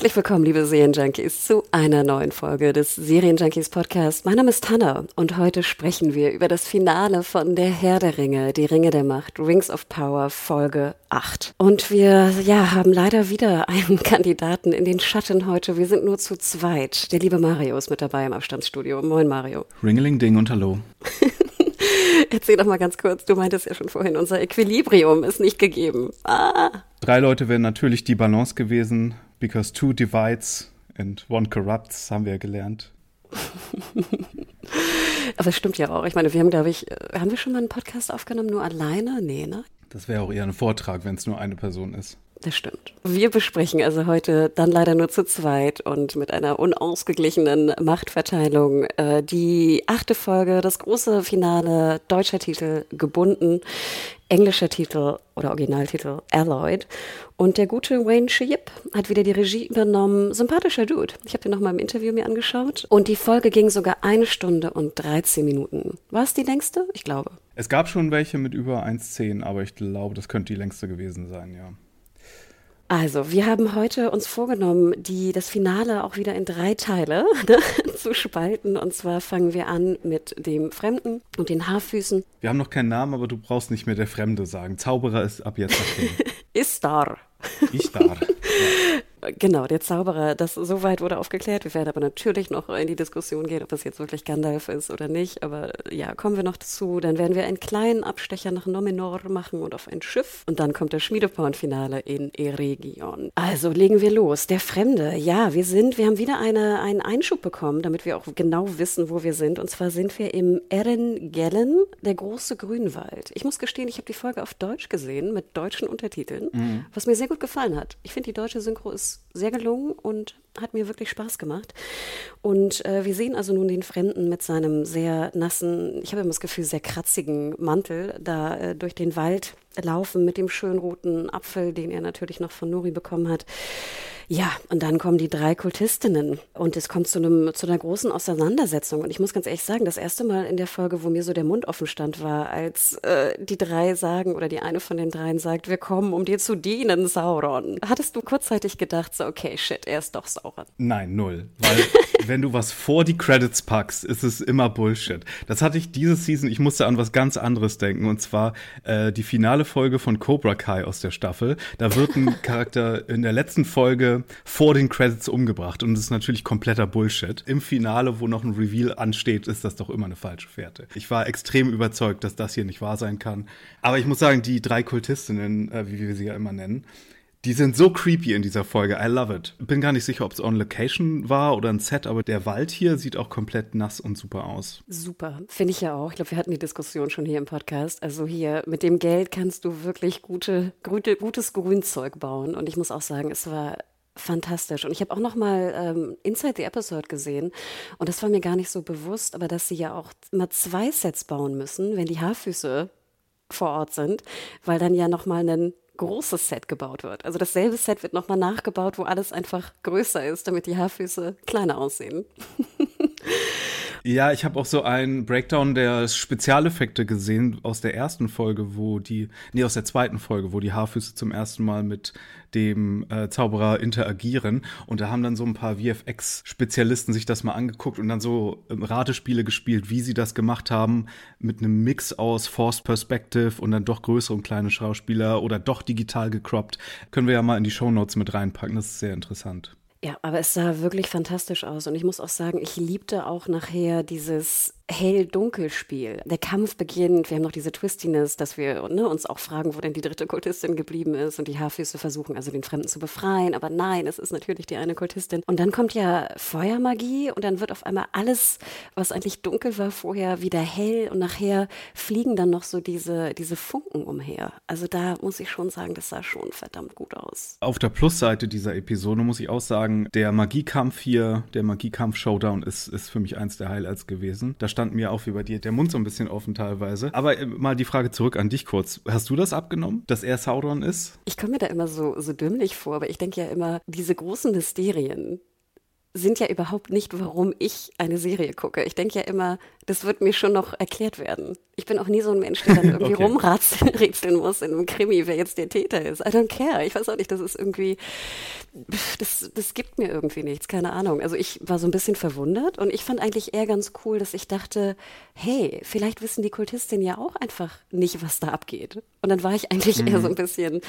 Herzlich willkommen, liebe Serienjunkies, zu einer neuen Folge des Serienjunkies Podcast. Mein Name ist Tanner und heute sprechen wir über das Finale von Der Herr der Ringe, die Ringe der Macht, Rings of Power, Folge 8. Und wir, ja, haben leider wieder einen Kandidaten in den Schatten heute. Wir sind nur zu zweit. Der liebe Mario ist mit dabei im Abstandsstudio. Moin, Mario. Ringeling Ding und Hallo. Erzähl doch mal ganz kurz, du meintest ja schon vorhin, unser Equilibrium ist nicht gegeben. Ah. Drei Leute wären natürlich die Balance gewesen, because two divides and one corrupts, haben wir ja gelernt. Aber es stimmt ja auch. Ich meine, wir haben, glaube ich, äh, haben wir schon mal einen Podcast aufgenommen, nur alleine? Nee, ne? Das wäre auch eher ein Vortrag, wenn es nur eine Person ist. Das stimmt. Wir besprechen also heute dann leider nur zu zweit und mit einer unausgeglichenen Machtverteilung äh, die achte Folge, das große Finale, deutscher Titel gebunden, englischer Titel oder Originaltitel Alloyed. Und der gute Wayne Shipp hat wieder die Regie übernommen. Sympathischer Dude. Ich habe den noch mal im Interview mir angeschaut. Und die Folge ging sogar eine Stunde und 13 Minuten. War es die längste? Ich glaube. Es gab schon welche mit über 1,10, aber ich glaube, das könnte die längste gewesen sein, ja. Also, wir haben heute uns vorgenommen, die, das Finale auch wieder in drei Teile ne, zu spalten. Und zwar fangen wir an mit dem Fremden und den Haarfüßen. Wir haben noch keinen Namen, aber du brauchst nicht mehr der Fremde sagen. Zauberer ist ab jetzt okay. Istar. Istar. Ja. Genau, der Zauberer, das soweit wurde aufgeklärt. Wir werden aber natürlich noch in die Diskussion gehen, ob das jetzt wirklich Gandalf ist oder nicht. Aber ja, kommen wir noch dazu. Dann werden wir einen kleinen Abstecher nach Nomenor machen und auf ein Schiff. Und dann kommt das Schmiedeporn-Finale in Eregion. Also legen wir los. Der Fremde. Ja, wir sind, wir haben wieder eine, einen Einschub bekommen, damit wir auch genau wissen, wo wir sind. Und zwar sind wir im Erengellen, der große Grünwald. Ich muss gestehen, ich habe die Folge auf Deutsch gesehen, mit deutschen Untertiteln, mhm. was mir sehr gut gefallen hat. Ich finde, die deutsche Synchro ist sehr gelungen und hat mir wirklich Spaß gemacht. Und äh, wir sehen also nun den Fremden mit seinem sehr nassen, ich habe immer das Gefühl, sehr kratzigen Mantel da äh, durch den Wald laufen mit dem schönen roten Apfel, den er natürlich noch von Nuri bekommen hat. Ja, und dann kommen die drei Kultistinnen und es kommt zu, einem, zu einer großen Auseinandersetzung. Und ich muss ganz ehrlich sagen, das erste Mal in der Folge, wo mir so der Mund offen stand, war, als äh, die drei sagen oder die eine von den dreien sagt, wir kommen, um dir zu dienen, Sauron. Hattest du kurzzeitig gedacht, so, okay, shit, er ist doch Sauron? Nein, null. Weil wenn du was vor die Credits packst, ist es immer Bullshit. Das hatte ich diese Season, ich musste an was ganz anderes denken und zwar äh, die finale Folge von Cobra Kai aus der Staffel. Da wird ein Charakter in der letzten Folge vor den Credits umgebracht. Und das ist natürlich kompletter Bullshit. Im Finale, wo noch ein Reveal ansteht, ist das doch immer eine falsche Fährte. Ich war extrem überzeugt, dass das hier nicht wahr sein kann. Aber ich muss sagen, die drei Kultistinnen, äh, wie wir sie ja immer nennen, die sind so creepy in dieser Folge. I love it. Bin gar nicht sicher, ob es on Location war oder ein Set, aber der Wald hier sieht auch komplett nass und super aus. Super, finde ich ja auch. Ich glaube, wir hatten die Diskussion schon hier im Podcast. Also hier mit dem Geld kannst du wirklich gute, gute gutes Grünzeug bauen. Und ich muss auch sagen, es war fantastisch. Und ich habe auch noch mal ähm, Inside the Episode gesehen und das war mir gar nicht so bewusst, aber dass sie ja auch immer zwei Sets bauen müssen, wenn die Haarfüße vor Ort sind, weil dann ja noch mal ein großes Set gebaut wird. Also dasselbe Set wird noch mal nachgebaut, wo alles einfach größer ist, damit die Haarfüße kleiner aussehen. Ja, ich habe auch so einen Breakdown der Spezialeffekte gesehen aus der ersten Folge, wo die, nee, aus der zweiten Folge, wo die Haarfüße zum ersten Mal mit dem äh, Zauberer interagieren. Und da haben dann so ein paar VFX-Spezialisten sich das mal angeguckt und dann so ähm, Ratespiele gespielt, wie sie das gemacht haben, mit einem Mix aus Forced Perspective und dann doch größere und kleine Schauspieler oder doch digital gecroppt. Können wir ja mal in die Show Notes mit reinpacken. Das ist sehr interessant. Ja, aber es sah wirklich fantastisch aus. Und ich muss auch sagen, ich liebte auch nachher dieses Hell-Dunkel-Spiel. Der Kampf beginnt, wir haben noch diese Twistiness, dass wir ne, uns auch fragen, wo denn die dritte Kultistin geblieben ist und die Haarfüße versuchen also den Fremden zu befreien, aber nein, es ist natürlich die eine Kultistin. Und dann kommt ja Feuermagie und dann wird auf einmal alles, was eigentlich dunkel war vorher, wieder hell und nachher fliegen dann noch so diese, diese Funken umher. Also da muss ich schon sagen, das sah schon verdammt gut aus. Auf der Plusseite dieser Episode muss ich auch sagen, der Magiekampf hier, der Magiekampf-Showdown ist, ist für mich eins der Highlights gewesen. Da stand mir auch wie bei dir der Mund so ein bisschen offen teilweise. Aber äh, mal die Frage zurück an dich kurz. Hast du das abgenommen, dass er Sauron ist? Ich komme mir da immer so, so dümmlich vor, aber ich denke ja immer, diese großen Mysterien, sind ja überhaupt nicht, warum ich eine Serie gucke. Ich denke ja immer, das wird mir schon noch erklärt werden. Ich bin auch nie so ein Mensch, der dann irgendwie okay. rumrätseln muss in einem Krimi, wer jetzt der Täter ist. I don't care. Ich weiß auch nicht, das ist irgendwie, das, das gibt mir irgendwie nichts, keine Ahnung. Also ich war so ein bisschen verwundert und ich fand eigentlich eher ganz cool, dass ich dachte, hey, vielleicht wissen die Kultistinnen ja auch einfach nicht, was da abgeht. Und dann war ich eigentlich mhm. eher so ein bisschen,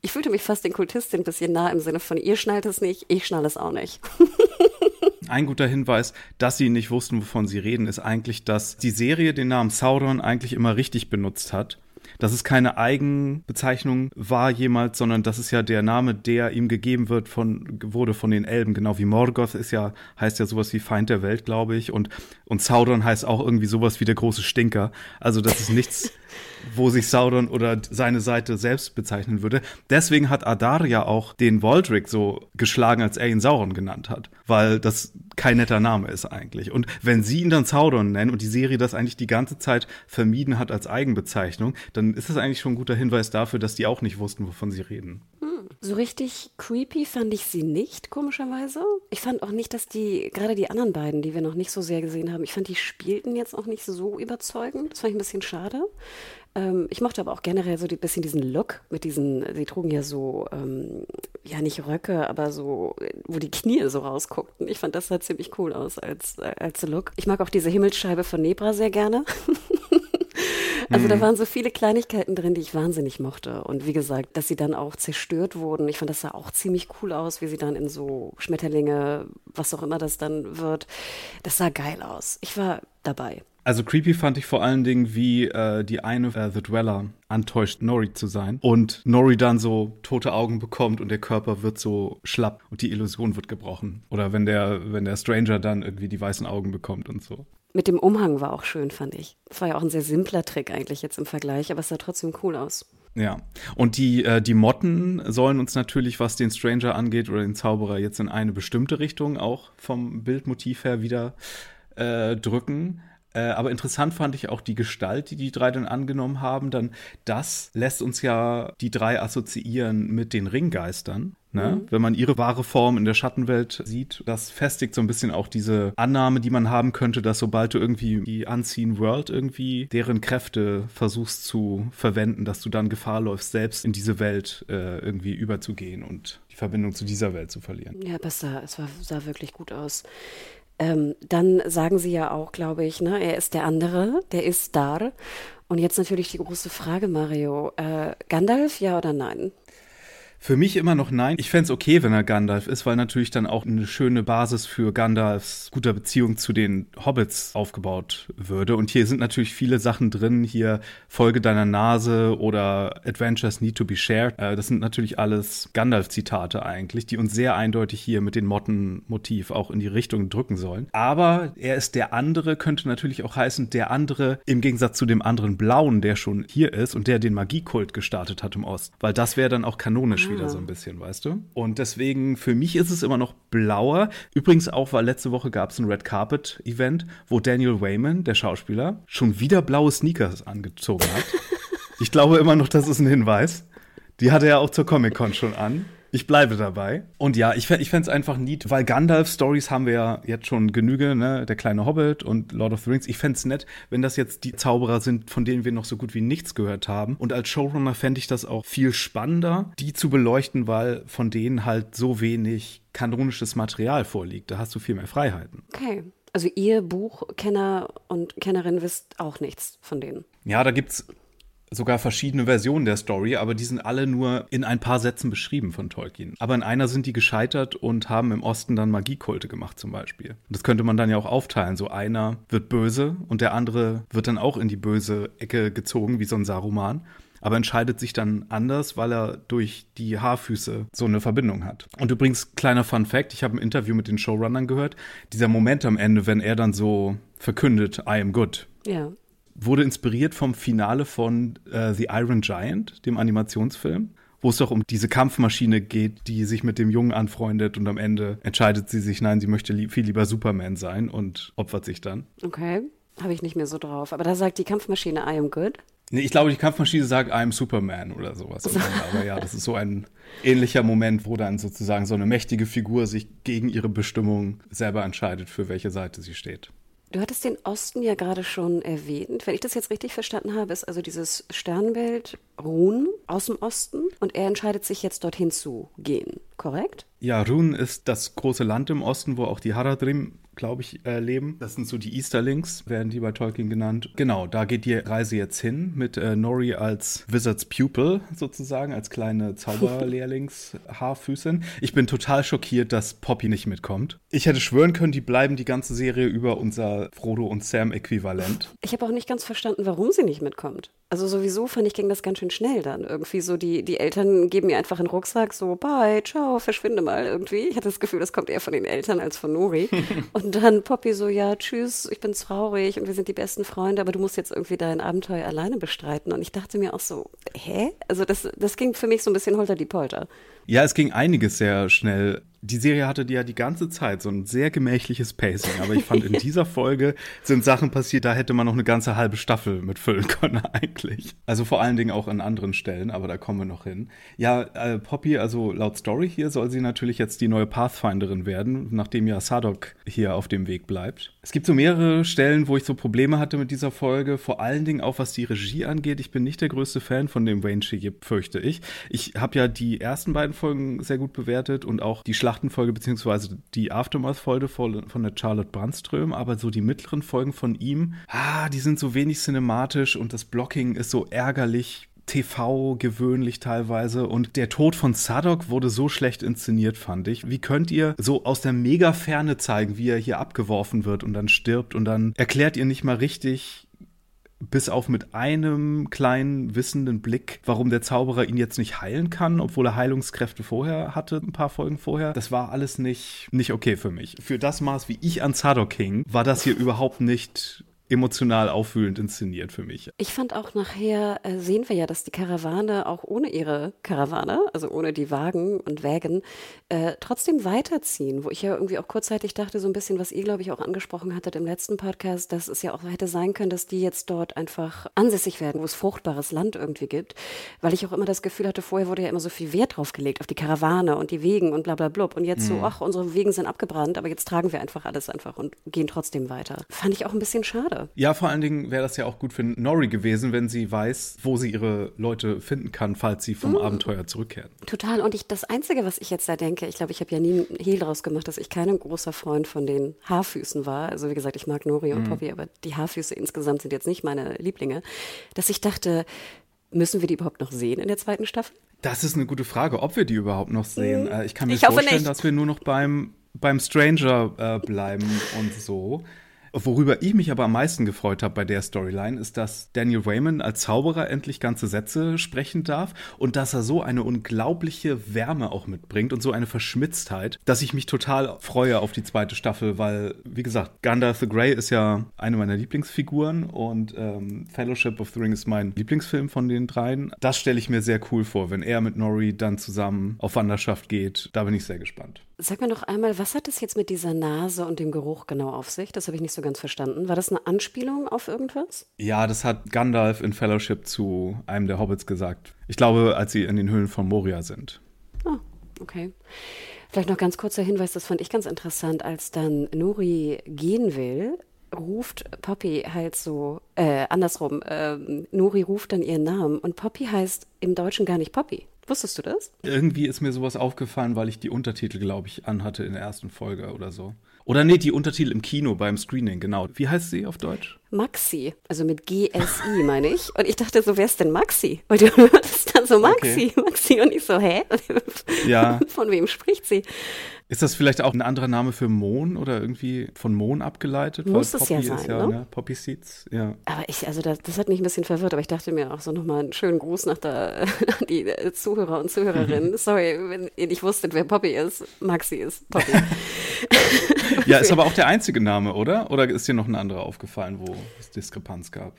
ich fühlte mich fast den Kultistinnen ein bisschen nah im Sinne von, ihr schnallt es nicht, ich schnall es auch nicht. Ein guter Hinweis, dass sie nicht wussten, wovon sie reden, ist eigentlich, dass die Serie den Namen Sauron eigentlich immer richtig benutzt hat. Dass es keine Eigenbezeichnung war jemals, sondern das ist ja der Name, der ihm gegeben wird von, wurde von den Elben. Genau wie Morgoth ist ja, heißt ja sowas wie Feind der Welt, glaube ich. Und, und Sauron heißt auch irgendwie sowas wie der große Stinker. Also das ist nichts, wo sich Sauron oder seine Seite selbst bezeichnen würde. Deswegen hat Adar ja auch den Waldrick so geschlagen, als er ihn Sauron genannt hat, weil das kein netter Name ist eigentlich. Und wenn sie ihn dann Sauron nennen und die Serie das eigentlich die ganze Zeit vermieden hat als Eigenbezeichnung, dann ist das eigentlich schon ein guter Hinweis dafür, dass die auch nicht wussten, wovon sie reden. Hm. So richtig creepy fand ich sie nicht, komischerweise. Ich fand auch nicht, dass die, gerade die anderen beiden, die wir noch nicht so sehr gesehen haben, ich fand, die spielten jetzt auch nicht so überzeugend. Das fand ich ein bisschen schade. Ähm, ich mochte aber auch generell so ein bisschen diesen Look mit diesen, sie trugen ja so, ähm, ja nicht Röcke, aber so, wo die Knie so rausguckten. Ich fand das sah ziemlich cool aus als, als Look. Ich mag auch diese Himmelsscheibe von Nebra sehr gerne. Also mhm. da waren so viele Kleinigkeiten drin, die ich wahnsinnig mochte. Und wie gesagt, dass sie dann auch zerstört wurden. Ich fand das sah auch ziemlich cool aus, wie sie dann in so Schmetterlinge, was auch immer das dann wird. Das sah geil aus. Ich war dabei. Also creepy fand ich vor allen Dingen, wie äh, die eine, äh, The Dweller, antäuscht, Nori zu sein. Und Nori dann so tote Augen bekommt und der Körper wird so schlapp und die Illusion wird gebrochen. Oder wenn der, wenn der Stranger dann irgendwie die weißen Augen bekommt und so. Mit dem Umhang war auch schön, fand ich. Das war ja auch ein sehr simpler Trick eigentlich jetzt im Vergleich, aber es sah trotzdem cool aus. Ja, und die, äh, die Motten sollen uns natürlich, was den Stranger angeht oder den Zauberer, jetzt in eine bestimmte Richtung auch vom Bildmotiv her wieder äh, drücken. Äh, aber interessant fand ich auch die Gestalt, die die drei dann angenommen haben. Dann das lässt uns ja die drei assoziieren mit den Ringgeistern. Ne? Mhm. Wenn man ihre wahre Form in der Schattenwelt sieht, das festigt so ein bisschen auch diese Annahme, die man haben könnte, dass sobald du irgendwie die Unseen World irgendwie deren Kräfte versuchst zu verwenden, dass du dann Gefahr läufst, selbst in diese Welt äh, irgendwie überzugehen und die Verbindung zu dieser Welt zu verlieren. Ja, das sah, es war, sah wirklich gut aus. Ähm, dann sagen sie ja auch, glaube ich, ne, er ist der andere, der ist da. Und jetzt natürlich die große Frage, Mario. Äh, Gandalf, ja oder nein? Für mich immer noch nein. Ich fände okay, wenn er Gandalf ist, weil natürlich dann auch eine schöne Basis für Gandalfs guter Beziehung zu den Hobbits aufgebaut würde. Und hier sind natürlich viele Sachen drin. Hier Folge deiner Nase oder Adventures need to be shared. Äh, das sind natürlich alles Gandalf-Zitate eigentlich, die uns sehr eindeutig hier mit dem Mottenmotiv auch in die Richtung drücken sollen. Aber er ist der andere, könnte natürlich auch heißen, der andere im Gegensatz zu dem anderen Blauen, der schon hier ist und der den Magiekult gestartet hat im Ost. Weil das wäre dann auch kanonisch wieder ah. so ein bisschen, weißt du? Und deswegen, für mich ist es immer noch blauer. Übrigens auch, weil letzte Woche gab es ein Red Carpet Event, wo Daniel Wayman, der Schauspieler, schon wieder blaue Sneakers angezogen hat. ich glaube immer noch, das ist ein Hinweis. Die hatte er auch zur Comic-Con schon an. Ich bleibe dabei. Und ja, ich, ich fände es einfach neat, weil Gandalf-Stories haben wir ja jetzt schon genüge, ne? Der kleine Hobbit und Lord of the Rings. Ich fände es nett, wenn das jetzt die Zauberer sind, von denen wir noch so gut wie nichts gehört haben. Und als Showrunner fände ich das auch viel spannender, die zu beleuchten, weil von denen halt so wenig kanonisches Material vorliegt. Da hast du viel mehr Freiheiten. Okay. Also ihr Buchkenner und Kennerin wisst auch nichts von denen. Ja, da gibt's sogar verschiedene Versionen der Story, aber die sind alle nur in ein paar Sätzen beschrieben von Tolkien. Aber in einer sind die gescheitert und haben im Osten dann Magiekulte gemacht zum Beispiel. Und das könnte man dann ja auch aufteilen. So einer wird böse und der andere wird dann auch in die böse Ecke gezogen, wie so ein Saruman aber entscheidet sich dann anders, weil er durch die Haarfüße so eine Verbindung hat. Und übrigens, kleiner Fun Fact, ich habe ein Interview mit den Showrunnern gehört, dieser Moment am Ende, wenn er dann so verkündet, I am good. Ja wurde inspiriert vom Finale von äh, The Iron Giant, dem Animationsfilm, wo es doch um diese Kampfmaschine geht, die sich mit dem Jungen anfreundet und am Ende entscheidet sie sich, nein, sie möchte li viel lieber Superman sein und opfert sich dann. Okay, habe ich nicht mehr so drauf. Aber da sagt die Kampfmaschine I am good. Nee, ich glaube, die Kampfmaschine sagt I'm Superman oder sowas. Aber ja, das ist so ein ähnlicher Moment, wo dann sozusagen so eine mächtige Figur sich gegen ihre Bestimmung selber entscheidet, für welche Seite sie steht. Du hattest den Osten ja gerade schon erwähnt. Wenn ich das jetzt richtig verstanden habe, ist also dieses Sternbild Ruhn aus dem Osten und er entscheidet sich jetzt dorthin zu gehen, korrekt? Ja, Run ist das große Land im Osten, wo auch die Haradrim glaube ich, äh, leben. Das sind so die Easterlings, werden die bei Tolkien genannt. Genau, da geht die Reise jetzt hin mit äh, Nori als Wizard's Pupil sozusagen, als kleine Zauberlehrlings-Haarfüßin. Ich bin total schockiert, dass Poppy nicht mitkommt. Ich hätte schwören können, die bleiben die ganze Serie über unser Frodo und Sam-Äquivalent. Ich habe auch nicht ganz verstanden, warum sie nicht mitkommt. Also sowieso fand ich, ging das ganz schön schnell dann. Irgendwie so, die, die Eltern geben ihr einfach einen Rucksack, so, bye, ciao, verschwinde mal irgendwie. Ich hatte das Gefühl, das kommt eher von den Eltern als von Nori. und dann Poppy so, ja, tschüss, ich bin traurig und wir sind die besten Freunde, aber du musst jetzt irgendwie dein Abenteuer alleine bestreiten. Und ich dachte mir auch so, hä? Also das, das ging für mich so ein bisschen holter die Polter. Ja, es ging einiges sehr schnell die Serie hatte ja die ganze Zeit so ein sehr gemächliches Pacing, aber ich fand in dieser Folge sind Sachen passiert, da hätte man noch eine ganze halbe Staffel mitfüllen können eigentlich. Also vor allen Dingen auch an anderen Stellen, aber da kommen wir noch hin. Ja, äh, Poppy, also laut Story hier soll sie natürlich jetzt die neue Pathfinderin werden, nachdem ja Sadok hier auf dem Weg bleibt. Es gibt so mehrere Stellen, wo ich so Probleme hatte mit dieser Folge, vor allen Dingen auch was die Regie angeht. Ich bin nicht der größte Fan von dem Wayne Shigib, fürchte ich. Ich habe ja die ersten beiden Folgen sehr gut bewertet und auch die Schlachtenfolge beziehungsweise die Aftermath-Folge von der Charlotte Brandström, aber so die mittleren Folgen von ihm, ah, die sind so wenig cinematisch und das Blocking ist so ärgerlich TV gewöhnlich teilweise und der Tod von Sadok wurde so schlecht inszeniert, fand ich. Wie könnt ihr so aus der Mega-Ferne zeigen, wie er hier abgeworfen wird und dann stirbt und dann erklärt ihr nicht mal richtig, bis auf mit einem kleinen wissenden Blick, warum der Zauberer ihn jetzt nicht heilen kann, obwohl er Heilungskräfte vorher hatte, ein paar Folgen vorher. Das war alles nicht, nicht okay für mich. Für das Maß, wie ich an Zadok hing, war das hier überhaupt nicht emotional auffühlend inszeniert für mich. Ich fand auch nachher, äh, sehen wir ja, dass die Karawane auch ohne ihre Karawane, also ohne die Wagen und Wägen, äh, trotzdem weiterziehen. Wo ich ja irgendwie auch kurzzeitig dachte, so ein bisschen, was ihr, glaube ich, auch angesprochen hattet im letzten Podcast, dass es ja auch hätte sein können, dass die jetzt dort einfach ansässig werden, wo es fruchtbares Land irgendwie gibt. Weil ich auch immer das Gefühl hatte, vorher wurde ja immer so viel Wert drauf gelegt, auf die Karawane und die Wegen und bla bla blub. Und jetzt mhm. so, ach, unsere Wegen sind abgebrannt, aber jetzt tragen wir einfach alles einfach und gehen trotzdem weiter. Fand ich auch ein bisschen schade. Ja, vor allen Dingen wäre das ja auch gut für Nori gewesen, wenn sie weiß, wo sie ihre Leute finden kann, falls sie vom mhm. Abenteuer zurückkehren. Total. Und ich, das Einzige, was ich jetzt da denke, ich glaube, ich habe ja nie einen Hehl draus gemacht, dass ich kein großer Freund von den Haarfüßen war. Also wie gesagt, ich mag Nori und mhm. Poppy, aber die Haarfüße insgesamt sind jetzt nicht meine Lieblinge. Dass ich dachte, müssen wir die überhaupt noch sehen in der zweiten Staffel? Das ist eine gute Frage, ob wir die überhaupt noch sehen. Mhm. Ich kann mir ich vorstellen, dass wir nur noch beim, beim Stranger äh, bleiben und so. Worüber ich mich aber am meisten gefreut habe bei der Storyline, ist, dass Daniel Wayman als Zauberer endlich ganze Sätze sprechen darf und dass er so eine unglaubliche Wärme auch mitbringt und so eine Verschmitztheit, dass ich mich total freue auf die zweite Staffel, weil, wie gesagt, Gandalf the Grey ist ja eine meiner Lieblingsfiguren und ähm, Fellowship of the Ring ist mein Lieblingsfilm von den dreien. Das stelle ich mir sehr cool vor, wenn er mit Nori dann zusammen auf Wanderschaft geht. Da bin ich sehr gespannt. Sag mir noch einmal, was hat es jetzt mit dieser Nase und dem Geruch genau auf sich? Das habe ich nicht so ganz verstanden. War das eine Anspielung auf irgendwas? Ja, das hat Gandalf in Fellowship zu einem der Hobbits gesagt. Ich glaube, als sie in den Höhlen von Moria sind. Ah, okay. Vielleicht noch ganz kurzer Hinweis, das fand ich ganz interessant, als dann Nuri gehen will, ruft Poppy halt so, äh, andersrum, äh, Nuri ruft dann ihren Namen und Poppy heißt im Deutschen gar nicht Poppy. Wusstest du das? Irgendwie ist mir sowas aufgefallen, weil ich die Untertitel, glaube ich, anhatte in der ersten Folge oder so. Oder nee, die Untertitel im Kino beim Screening, genau. Wie heißt sie auf Deutsch? Maxi, also mit G-S-I meine ich. Und ich dachte so, wer ist denn Maxi? Weil du hörst dann so Maxi, okay. Maxi und ich so, hä? Ja. Von wem spricht sie? Ist das vielleicht auch ein anderer Name für Mohn oder irgendwie von Mohn abgeleitet? Muss es ja sein, ja, ne? ne? Poppy Seeds, ja. Aber ich, also das, das, hat mich ein bisschen verwirrt, aber ich dachte mir auch so nochmal einen schönen Gruß nach der, die Zuhörer und Zuhörerinnen. Sorry, wenn ihr nicht wusstet, wer Poppy ist. Maxi ist Poppy. Ja, ist aber auch der einzige Name, oder? Oder ist dir noch ein anderer aufgefallen, wo es Diskrepanz gab?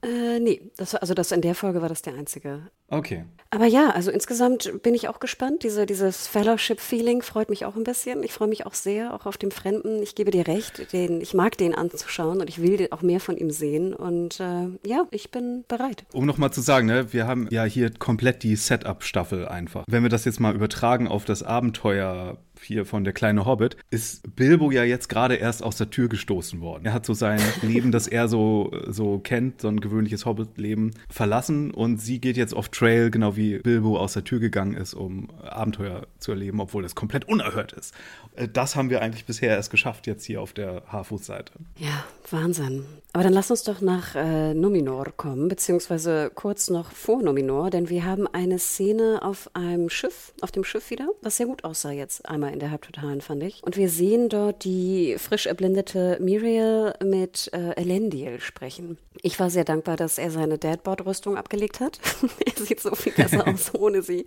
Äh, nee, das, also das in der Folge war das der einzige. Okay. Aber ja, also insgesamt bin ich auch gespannt. Diese, dieses Fellowship-Feeling freut mich auch ein bisschen. Ich freue mich auch sehr, auch auf dem Fremden. Ich gebe dir recht, den, ich mag den anzuschauen und ich will auch mehr von ihm sehen. Und äh, ja, ich bin bereit. Um nochmal zu sagen, ne, wir haben ja hier komplett die Setup-Staffel einfach. Wenn wir das jetzt mal übertragen auf das Abenteuer hier von der kleine Hobbit, ist Bilbo ja jetzt gerade erst aus der Tür gestoßen worden. Er hat so sein Leben, das er so, so kennt, so ein gewöhnliches Hobbit-Leben, verlassen und sie geht jetzt auf Trail, genau wie Bilbo aus der Tür gegangen ist, um Abenteuer zu erleben, obwohl das komplett unerhört ist. Äh, das haben wir eigentlich bisher erst geschafft, jetzt hier auf der Harfuß-Seite. Ja, Wahnsinn. Aber dann lass uns doch nach äh, Numinor kommen, beziehungsweise kurz noch vor Numinor, denn wir haben eine Szene auf einem Schiff, auf dem Schiff wieder, was sehr gut aussah jetzt einmal in der Halbtotalen, fand ich. Und wir sehen dort die frisch erblindete Miriel mit äh, Elendil sprechen. Ich war sehr dankbar, dass er seine Deadboard-Rüstung abgelegt hat. er sieht so viel besser aus ohne sie.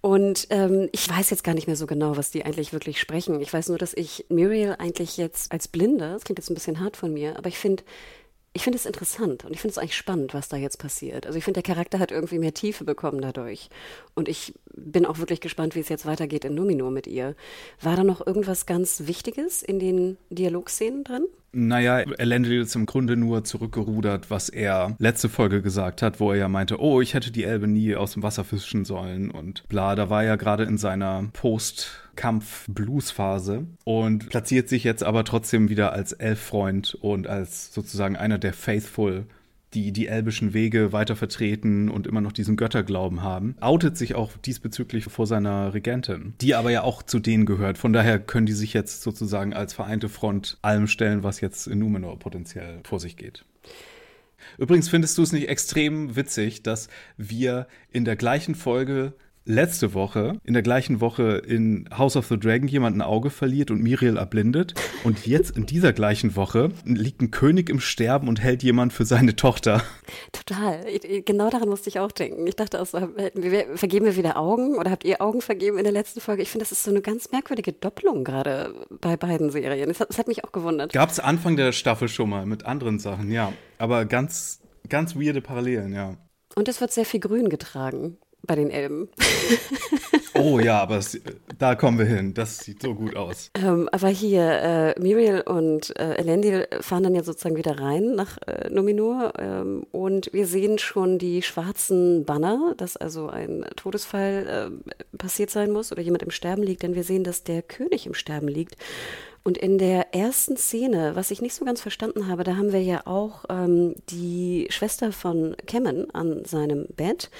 Und ähm, ich weiß jetzt gar nicht mehr so genau, was die eigentlich wirklich sprechen. Ich weiß nur, dass ich Muriel eigentlich jetzt als Blinde, das klingt jetzt ein bisschen hart von mir, aber ich finde, ich finde es interessant und ich finde es eigentlich spannend, was da jetzt passiert. Also ich finde, der Charakter hat irgendwie mehr Tiefe bekommen dadurch. Und ich bin auch wirklich gespannt, wie es jetzt weitergeht in Numinor mit ihr. War da noch irgendwas ganz Wichtiges in den Dialogszenen drin? Naja, Elendil ist im Grunde nur zurückgerudert, was er letzte Folge gesagt hat, wo er ja meinte, oh, ich hätte die Elbe nie aus dem Wasser fischen sollen und bla. Da war er gerade in seiner Post-Kampf-Blues-Phase und platziert sich jetzt aber trotzdem wieder als Elffreund und als sozusagen einer der Faithful die die elbischen Wege weiter vertreten und immer noch diesen Götterglauben haben, outet sich auch diesbezüglich vor seiner Regentin, die aber ja auch zu denen gehört. Von daher können die sich jetzt sozusagen als vereinte Front allem stellen, was jetzt in Numenor potenziell vor sich geht. Übrigens findest du es nicht extrem witzig, dass wir in der gleichen Folge letzte Woche, in der gleichen Woche in House of the Dragon jemand ein Auge verliert und Miriel erblindet. Und jetzt in dieser gleichen Woche liegt ein König im Sterben und hält jemand für seine Tochter. Total. Genau daran musste ich auch denken. Ich dachte auch so, vergeben wir wieder Augen oder habt ihr Augen vergeben in der letzten Folge? Ich finde, das ist so eine ganz merkwürdige Doppelung gerade bei beiden Serien. Das hat, das hat mich auch gewundert. Gab es Anfang der Staffel schon mal mit anderen Sachen, ja. Aber ganz, ganz weirde Parallelen, ja. Und es wird sehr viel Grün getragen bei den Elben. oh ja, aber es, da kommen wir hin. Das sieht so gut aus. Ähm, aber hier, äh, Muriel und äh, Elendil fahren dann ja sozusagen wieder rein nach äh, Numenor ähm, und wir sehen schon die schwarzen Banner, dass also ein Todesfall äh, passiert sein muss oder jemand im Sterben liegt, denn wir sehen, dass der König im Sterben liegt. Und in der ersten Szene, was ich nicht so ganz verstanden habe, da haben wir ja auch ähm, die Schwester von Kemen an seinem Bett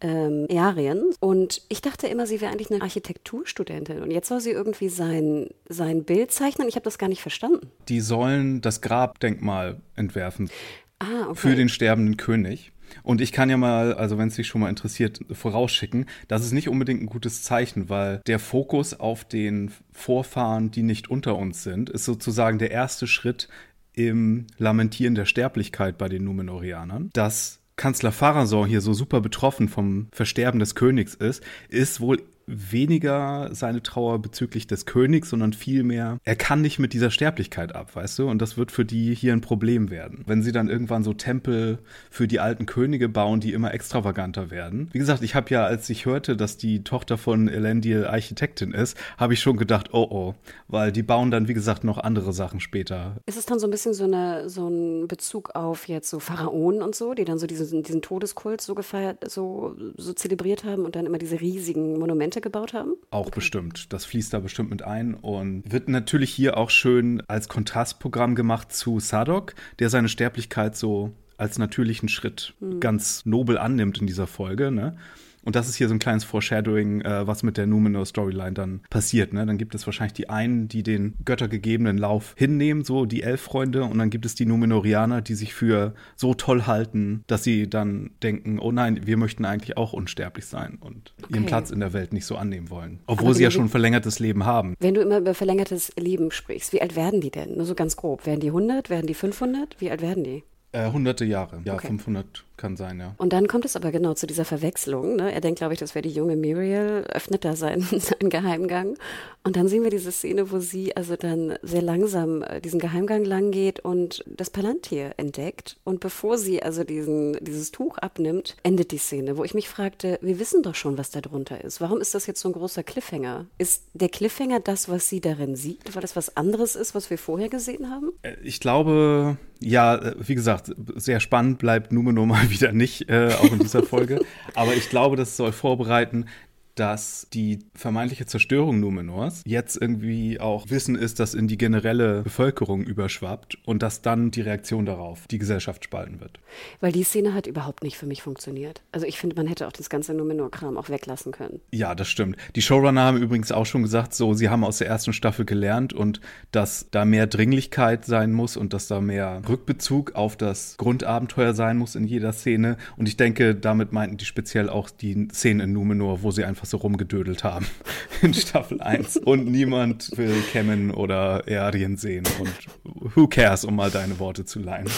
ähm, Arien. Und ich dachte immer, sie wäre eigentlich eine Architekturstudentin. Und jetzt soll sie irgendwie sein, sein Bild zeichnen. Ich habe das gar nicht verstanden. Die sollen das Grabdenkmal entwerfen. Ah, okay. Für den sterbenden König. Und ich kann ja mal, also wenn es dich schon mal interessiert, vorausschicken, das ist nicht unbedingt ein gutes Zeichen, weil der Fokus auf den Vorfahren, die nicht unter uns sind, ist sozusagen der erste Schritt im Lamentieren der Sterblichkeit bei den Numenorianern. Das Kanzler Pharason hier so super betroffen vom Versterben des Königs ist, ist wohl weniger seine Trauer bezüglich des Königs, sondern vielmehr, er kann nicht mit dieser Sterblichkeit ab, weißt du? Und das wird für die hier ein Problem werden. Wenn sie dann irgendwann so Tempel für die alten Könige bauen, die immer extravaganter werden. Wie gesagt, ich habe ja, als ich hörte, dass die Tochter von Elendil Architektin ist, habe ich schon gedacht, oh oh, weil die bauen dann, wie gesagt, noch andere Sachen später. Ist es dann so ein bisschen so, eine, so ein Bezug auf jetzt so Pharaonen und so, die dann so diesen, diesen Todeskult so gefeiert, so, so zelebriert haben und dann immer diese riesigen Monumente Städte gebaut haben? Auch okay. bestimmt. Das fließt da bestimmt mit ein und wird natürlich hier auch schön als Kontrastprogramm gemacht zu Sadok, der seine Sterblichkeit so als natürlichen Schritt hm. ganz nobel annimmt in dieser Folge. Ne? Und das ist hier so ein kleines Foreshadowing, äh, was mit der Numenor-Storyline dann passiert. Ne? Dann gibt es wahrscheinlich die einen, die den göttergegebenen Lauf hinnehmen, so die Elffreunde, und dann gibt es die Numenorianer, die sich für so toll halten, dass sie dann denken, oh nein, wir möchten eigentlich auch unsterblich sein und okay. ihren Platz in der Welt nicht so annehmen wollen. Obwohl sie ja schon ein verlängertes Leben haben. Wenn du immer über verlängertes Leben sprichst, wie alt werden die denn? Nur so ganz grob. Werden die 100? Werden die 500? Wie alt werden die? Äh, hunderte Jahre, ja, okay. 500 kann sein, ja. Und dann kommt es aber genau zu dieser Verwechslung. Ne? Er denkt, glaube ich, das wäre die junge Muriel, öffnet da seinen, seinen Geheimgang. Und dann sehen wir diese Szene, wo sie also dann sehr langsam äh, diesen Geheimgang lang geht und das Palantir entdeckt. Und bevor sie also diesen, dieses Tuch abnimmt, endet die Szene, wo ich mich fragte, wir wissen doch schon, was da drunter ist. Warum ist das jetzt so ein großer Cliffhanger? Ist der Cliffhanger das, was sie darin sieht, weil das was anderes ist, was wir vorher gesehen haben? Äh, ich glaube, ja, äh, wie gesagt, sehr spannend bleibt Numenor mal wieder nicht, äh, auch in dieser Folge. Aber ich glaube, das soll vorbereiten, dass die vermeintliche Zerstörung Numenors jetzt irgendwie auch Wissen ist, das in die generelle Bevölkerung überschwappt und dass dann die Reaktion darauf die Gesellschaft spalten wird. Weil die Szene hat überhaupt nicht für mich funktioniert. Also ich finde, man hätte auch das ganze Numenor-Kram auch weglassen können. Ja, das stimmt. Die Showrunner haben übrigens auch schon gesagt, so, sie haben aus der ersten Staffel gelernt und dass da mehr Dringlichkeit sein muss und dass da mehr Rückbezug auf das Grundabenteuer sein muss in jeder Szene. Und ich denke, damit meinten die speziell auch die Szenen in Numenor, wo sie einfach so rumgedödelt haben in Staffel 1. Und niemand will Kemen oder Earien sehen. Und who cares, um mal deine Worte zu leihen.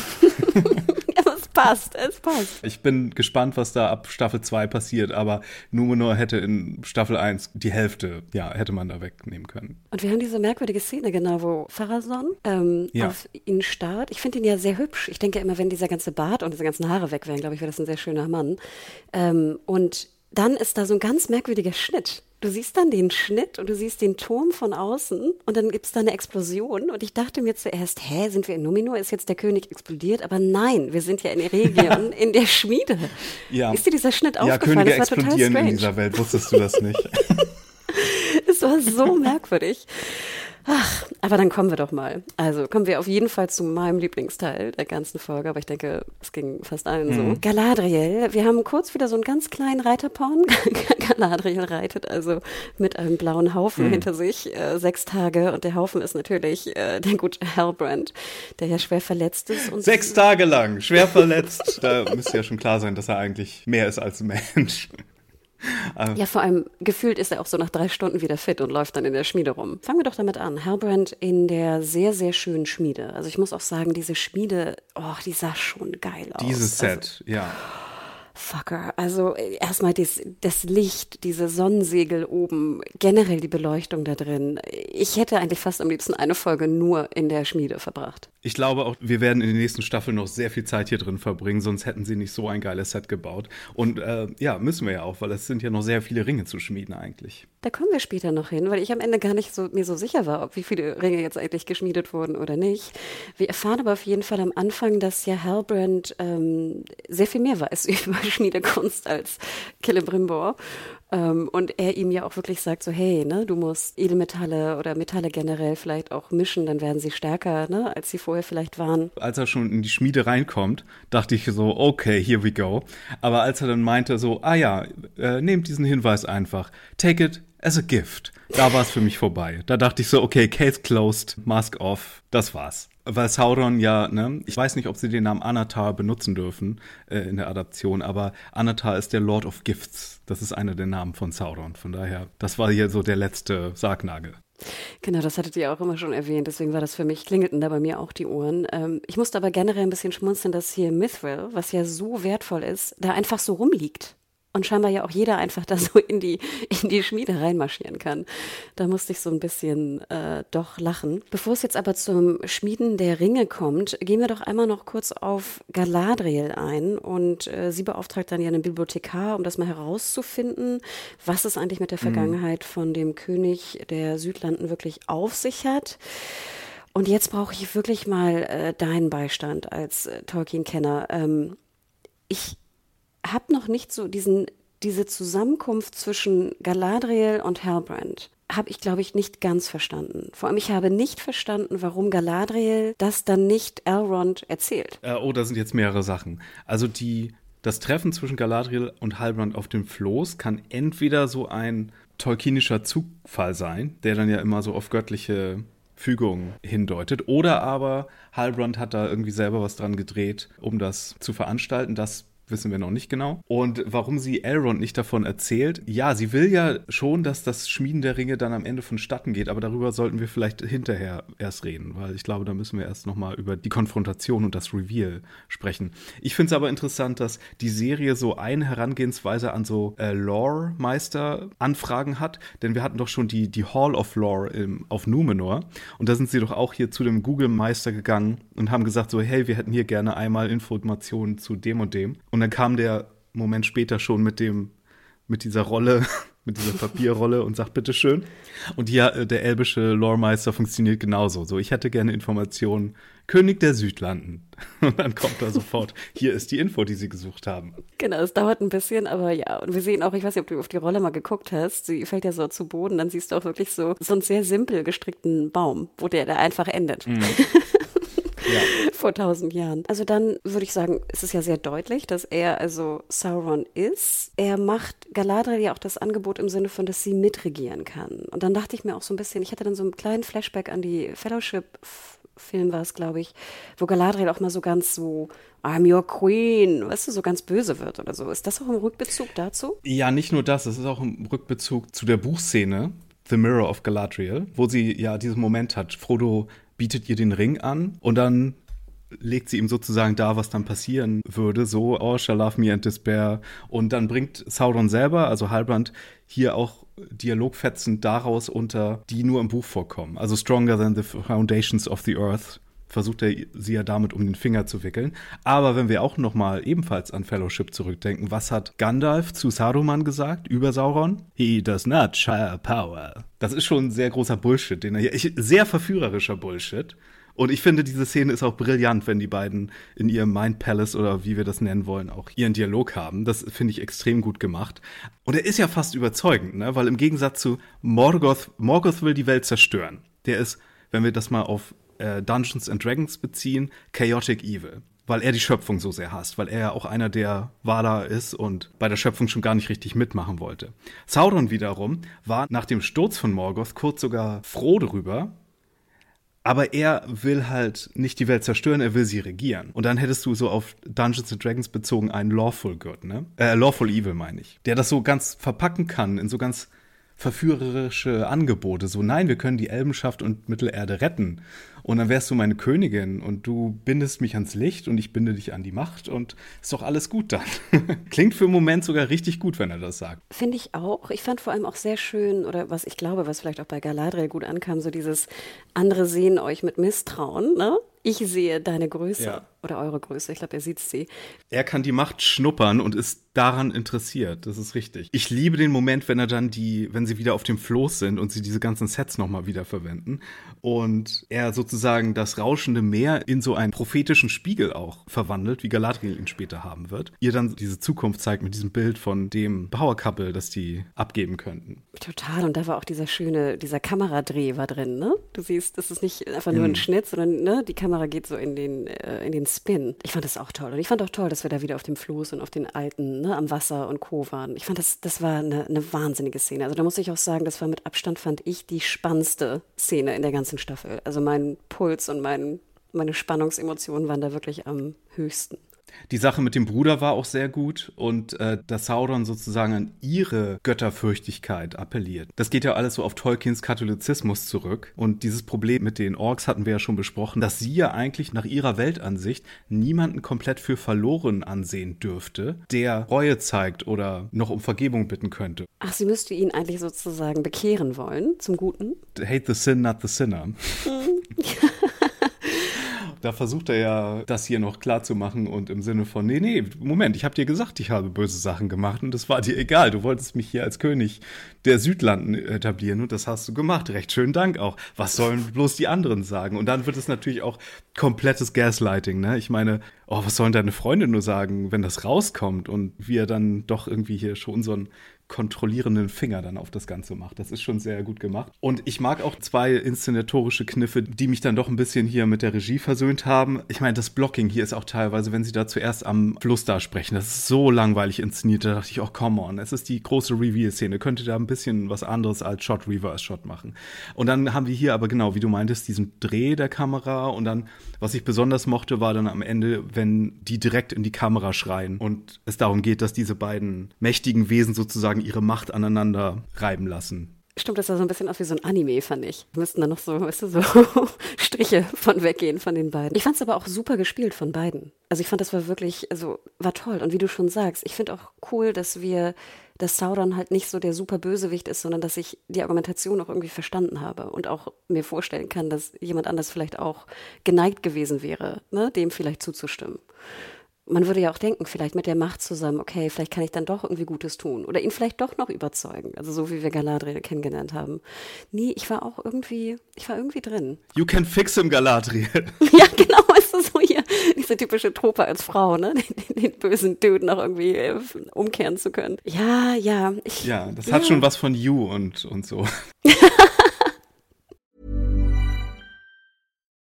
es passt, es passt. Ich bin gespannt, was da ab Staffel 2 passiert, aber Numenor hätte in Staffel 1 die Hälfte, ja, hätte man da wegnehmen können. Und wir haben diese merkwürdige Szene, genau, wo Pharason ähm, ja. auf ihn starrt. Ich finde ihn ja sehr hübsch. Ich denke immer, wenn dieser ganze Bart und diese ganzen Haare weg wären, glaube ich, wäre das ein sehr schöner Mann. Ähm, und dann ist da so ein ganz merkwürdiger Schnitt. Du siehst dann den Schnitt und du siehst den Turm von außen und dann gibt es da eine Explosion. Und ich dachte mir zuerst, hä, sind wir in Numenor? Ist jetzt der König explodiert? Aber nein, wir sind ja in Eregion, in der Schmiede. Ja. Ist dir dieser Schnitt ja, aufgefallen? Könige das war explodieren in dieser Welt, wusstest du das nicht? es war so merkwürdig. Ach, aber dann kommen wir doch mal. Also kommen wir auf jeden Fall zu meinem Lieblingsteil der ganzen Folge, aber ich denke, es ging fast allen mhm. so. Galadriel, wir haben kurz wieder so einen ganz kleinen Reiterporn. Galadriel reitet also mit einem blauen Haufen mhm. hinter sich, äh, sechs Tage und der Haufen ist natürlich äh, der gute Halbrand, der ja schwer verletzt ist. Und sechs Tage lang, schwer verletzt. da müsste ja schon klar sein, dass er eigentlich mehr ist als Mensch. Ähm. ja, vor allem gefühlt ist er auch so nach drei Stunden wieder fit und läuft dann in der Schmiede rum. Fangen wir doch damit an. Halbrand in der sehr, sehr schönen Schmiede. Also ich muss auch sagen, diese Schmiede, oh, die sah schon geil aus. Dieses Set, also, ja. Fucker. Also äh, erstmal das, das Licht, diese Sonnensegel oben, generell die Beleuchtung da drin. Ich hätte eigentlich fast am liebsten eine Folge nur in der Schmiede verbracht. Ich glaube auch, wir werden in den nächsten Staffeln noch sehr viel Zeit hier drin verbringen, sonst hätten sie nicht so ein geiles Set gebaut. Und äh, ja, müssen wir ja auch, weil es sind ja noch sehr viele Ringe zu schmieden eigentlich. Da kommen wir später noch hin, weil ich am Ende gar nicht so, mir so sicher war, ob wie viele Ringe jetzt eigentlich geschmiedet wurden oder nicht. Wir erfahren aber auf jeden Fall am Anfang, dass ja Halbrand ähm, sehr viel mehr weiß über Schmiedekunst als Celebrimbor. Ähm, und er ihm ja auch wirklich sagt so, hey, ne, du musst Edelmetalle oder Metalle generell vielleicht auch mischen, dann werden sie stärker, ne, als sie vorher vielleicht waren. Als er schon in die Schmiede reinkommt, dachte ich so, okay, here we go. Aber als er dann meinte so, ah ja, äh, nehmt diesen Hinweis einfach, take it as a gift. Da war es für mich vorbei. Da dachte ich so, okay, case closed, mask off, das war's. Weil Sauron ja, ne, ich weiß nicht, ob sie den Namen Anatar benutzen dürfen äh, in der Adaption, aber Anatar ist der Lord of Gifts. Das ist einer der Namen von Sauron. Von daher, das war hier so der letzte Sargnagel. Genau, das hattet ihr auch immer schon erwähnt, deswegen war das für mich, klingelten da bei mir auch die Ohren. Ähm, ich musste aber generell ein bisschen schmunzeln, dass hier Mithril, was ja so wertvoll ist, da einfach so rumliegt und scheinbar ja auch jeder einfach da so in die, in die Schmiede reinmarschieren kann. Da musste ich so ein bisschen äh, doch lachen. Bevor es jetzt aber zum Schmieden der Ringe kommt, gehen wir doch einmal noch kurz auf Galadriel ein und äh, sie beauftragt dann ja einen Bibliothekar, um das mal herauszufinden, was es eigentlich mit der mhm. Vergangenheit von dem König der Südlanden wirklich auf sich hat. Und jetzt brauche ich wirklich mal äh, deinen Beistand als äh, Tolkien-Kenner. Ähm, ich habe noch nicht so diesen, diese Zusammenkunft zwischen Galadriel und Halbrand habe ich, glaube ich, nicht ganz verstanden. Vor allem, ich habe nicht verstanden, warum Galadriel das dann nicht Elrond erzählt. Äh, oh, da sind jetzt mehrere Sachen. Also die das Treffen zwischen Galadriel und Halbrand auf dem Floß kann entweder so ein tolkienischer Zufall sein, der dann ja immer so auf göttliche Fügung hindeutet. Oder aber Halbrand hat da irgendwie selber was dran gedreht, um das zu veranstalten. Das wissen wir noch nicht genau. Und warum sie Elrond nicht davon erzählt, ja, sie will ja schon, dass das Schmieden der Ringe dann am Ende vonstatten geht, aber darüber sollten wir vielleicht hinterher erst reden, weil ich glaube, da müssen wir erst nochmal über die Konfrontation und das Reveal sprechen. Ich finde es aber interessant, dass die Serie so eine Herangehensweise an so äh, Lore-Meister-Anfragen hat, denn wir hatten doch schon die, die Hall of Lore im, auf Numenor und da sind sie doch auch hier zu dem Google-Meister gegangen und haben gesagt so, hey, wir hätten hier gerne einmal Informationen zu dem und dem. Und dann kam der Moment später schon mit dem, mit dieser Rolle, mit dieser Papierrolle und sagt, bitteschön. Und hier, äh, der elbische Loremeister funktioniert genauso. So, ich hätte gerne Informationen, König der Südlanden. Und dann kommt da sofort, hier ist die Info, die sie gesucht haben. Genau, es dauert ein bisschen, aber ja. Und wir sehen auch, ich weiß nicht, ob du auf die Rolle mal geguckt hast, sie fällt ja so zu Boden, dann siehst du auch wirklich so, so einen sehr simpel gestrickten Baum, wo der da einfach endet. Mhm. ja. vor tausend Jahren. Also dann würde ich sagen, es ist ja sehr deutlich, dass er also Sauron ist. Er macht Galadriel ja auch das Angebot im Sinne von, dass sie mitregieren kann. Und dann dachte ich mir auch so ein bisschen, ich hatte dann so einen kleinen Flashback an die Fellowship Film war es, glaube ich, wo Galadriel auch mal so ganz so I'm your queen, weißt du, so ganz böse wird oder so. Ist das auch im Rückbezug dazu? Ja, nicht nur das, es ist auch im Rückbezug zu der Buchszene The Mirror of Galadriel, wo sie ja diesen Moment hat. Frodo bietet ihr den Ring an und dann legt sie ihm sozusagen dar, was dann passieren würde. So, oh, shall love me and despair. Und dann bringt Sauron selber, also Halbrand, hier auch Dialogfetzen daraus unter, die nur im Buch vorkommen. Also Stronger than the Foundations of the Earth versucht er sie ja damit um den Finger zu wickeln. Aber wenn wir auch noch mal ebenfalls an Fellowship zurückdenken, was hat Gandalf zu Saruman gesagt über Sauron? He does not share power. Das ist schon ein sehr großer Bullshit, den er hier, sehr verführerischer Bullshit. Und ich finde, diese Szene ist auch brillant, wenn die beiden in ihrem Mind Palace oder wie wir das nennen wollen, auch ihren Dialog haben. Das finde ich extrem gut gemacht. Und er ist ja fast überzeugend, ne? weil im Gegensatz zu Morgoth, Morgoth will die Welt zerstören. Der ist, wenn wir das mal auf äh, Dungeons and Dragons beziehen, Chaotic Evil weil er die Schöpfung so sehr hasst, weil er ja auch einer der Valar ist und bei der Schöpfung schon gar nicht richtig mitmachen wollte. Sauron wiederum war nach dem Sturz von Morgoth kurz sogar froh darüber, aber er will halt nicht die Welt zerstören, er will sie regieren. Und dann hättest du so auf Dungeons and Dragons bezogen einen Lawful Good, ne? Äh, Lawful Evil meine ich. Der das so ganz verpacken kann in so ganz verführerische Angebote. So, nein, wir können die Elbenschaft und Mittelerde retten. Und dann wärst du meine Königin und du bindest mich ans Licht und ich binde dich an die Macht und ist doch alles gut dann. Klingt für einen Moment sogar richtig gut, wenn er das sagt. Finde ich auch. Ich fand vor allem auch sehr schön, oder was ich glaube, was vielleicht auch bei Galadriel gut ankam, so dieses andere sehen euch mit Misstrauen, ne? Ich sehe deine Größe ja. oder eure Größe. Ich glaube, er sieht sie. Er kann die Macht schnuppern und ist daran interessiert. Das ist richtig. Ich liebe den Moment, wenn er dann die, wenn sie wieder auf dem Floß sind und sie diese ganzen Sets nochmal wieder verwenden und er sozusagen das rauschende Meer in so einen prophetischen Spiegel auch verwandelt, wie Galadriel ihn später haben wird. Ihr dann diese Zukunft zeigt mit diesem Bild von dem Power Couple, das die abgeben könnten. Total. Und da war auch dieser schöne, dieser Kameradreh war drin, ne? Du siehst, es ist nicht einfach nur ein mhm. Schnitt, sondern ne, die Kamera Kamera geht so in den, äh, in den Spin. Ich fand das auch toll. Und ich fand auch toll, dass wir da wieder auf dem Floß und auf den alten, ne, am Wasser und Co. waren. Ich fand das, das war eine, eine wahnsinnige Szene. Also da muss ich auch sagen, das war mit Abstand, fand ich, die spannendste Szene in der ganzen Staffel. Also mein Puls und mein, meine Spannungsemotionen waren da wirklich am höchsten. Die Sache mit dem Bruder war auch sehr gut und äh, dass Sauron sozusagen an ihre Götterfürchtigkeit appelliert. Das geht ja alles so auf Tolkiens Katholizismus zurück und dieses Problem mit den Orks hatten wir ja schon besprochen, dass sie ja eigentlich nach ihrer Weltansicht niemanden komplett für verloren ansehen dürfte, der Reue zeigt oder noch um Vergebung bitten könnte. Ach, sie müsste ihn eigentlich sozusagen bekehren wollen zum Guten? Hate the sin, not the sinner. Da versucht er ja, das hier noch klar zu machen und im Sinne von, nee, nee, Moment, ich habe dir gesagt, ich habe böse Sachen gemacht und das war dir egal. Du wolltest mich hier als König der Südlanden etablieren und das hast du gemacht. Recht schönen Dank auch. Was sollen bloß die anderen sagen? Und dann wird es natürlich auch komplettes Gaslighting, ne? Ich meine, oh, was sollen deine Freunde nur sagen, wenn das rauskommt und wir dann doch irgendwie hier schon so ein kontrollierenden Finger dann auf das Ganze macht. Das ist schon sehr gut gemacht. Und ich mag auch zwei inszenatorische Kniffe, die mich dann doch ein bisschen hier mit der Regie versöhnt haben. Ich meine, das Blocking hier ist auch teilweise, wenn sie da zuerst am Fluss da sprechen, das ist so langweilig inszeniert. Da dachte ich, oh, come on, es ist die große Reveal-Szene. Könnte da ein bisschen was anderes als Shot-Reverse-Shot machen. Und dann haben wir hier aber genau, wie du meintest, diesen Dreh der Kamera und dann, was ich besonders mochte, war dann am Ende, wenn die direkt in die Kamera schreien und es darum geht, dass diese beiden mächtigen Wesen sozusagen ihre Macht aneinander reiben lassen. Stimmt, das sah so ein bisschen aus wie so ein Anime, fand ich. Wir müssten da noch so, weißt du, so Striche von weggehen von den beiden. Ich fand es aber auch super gespielt von beiden. Also ich fand, das war wirklich, also war toll. Und wie du schon sagst, ich finde auch cool, dass wir, dass Sauron halt nicht so der super Bösewicht ist, sondern dass ich die Argumentation auch irgendwie verstanden habe und auch mir vorstellen kann, dass jemand anders vielleicht auch geneigt gewesen wäre, ne, dem vielleicht zuzustimmen man würde ja auch denken, vielleicht mit der Macht zusammen, okay, vielleicht kann ich dann doch irgendwie Gutes tun oder ihn vielleicht doch noch überzeugen. Also so wie wir Galadriel kennengelernt haben. Nee, ich war auch irgendwie, ich war irgendwie drin. You can fix him, Galadriel. ja, genau, ist das so hier, diese typische Trope als Frau, ne? Den, den bösen Dude noch irgendwie äh, umkehren zu können. Ja, ja. Ich, ja, das ja. hat schon was von You und, und so.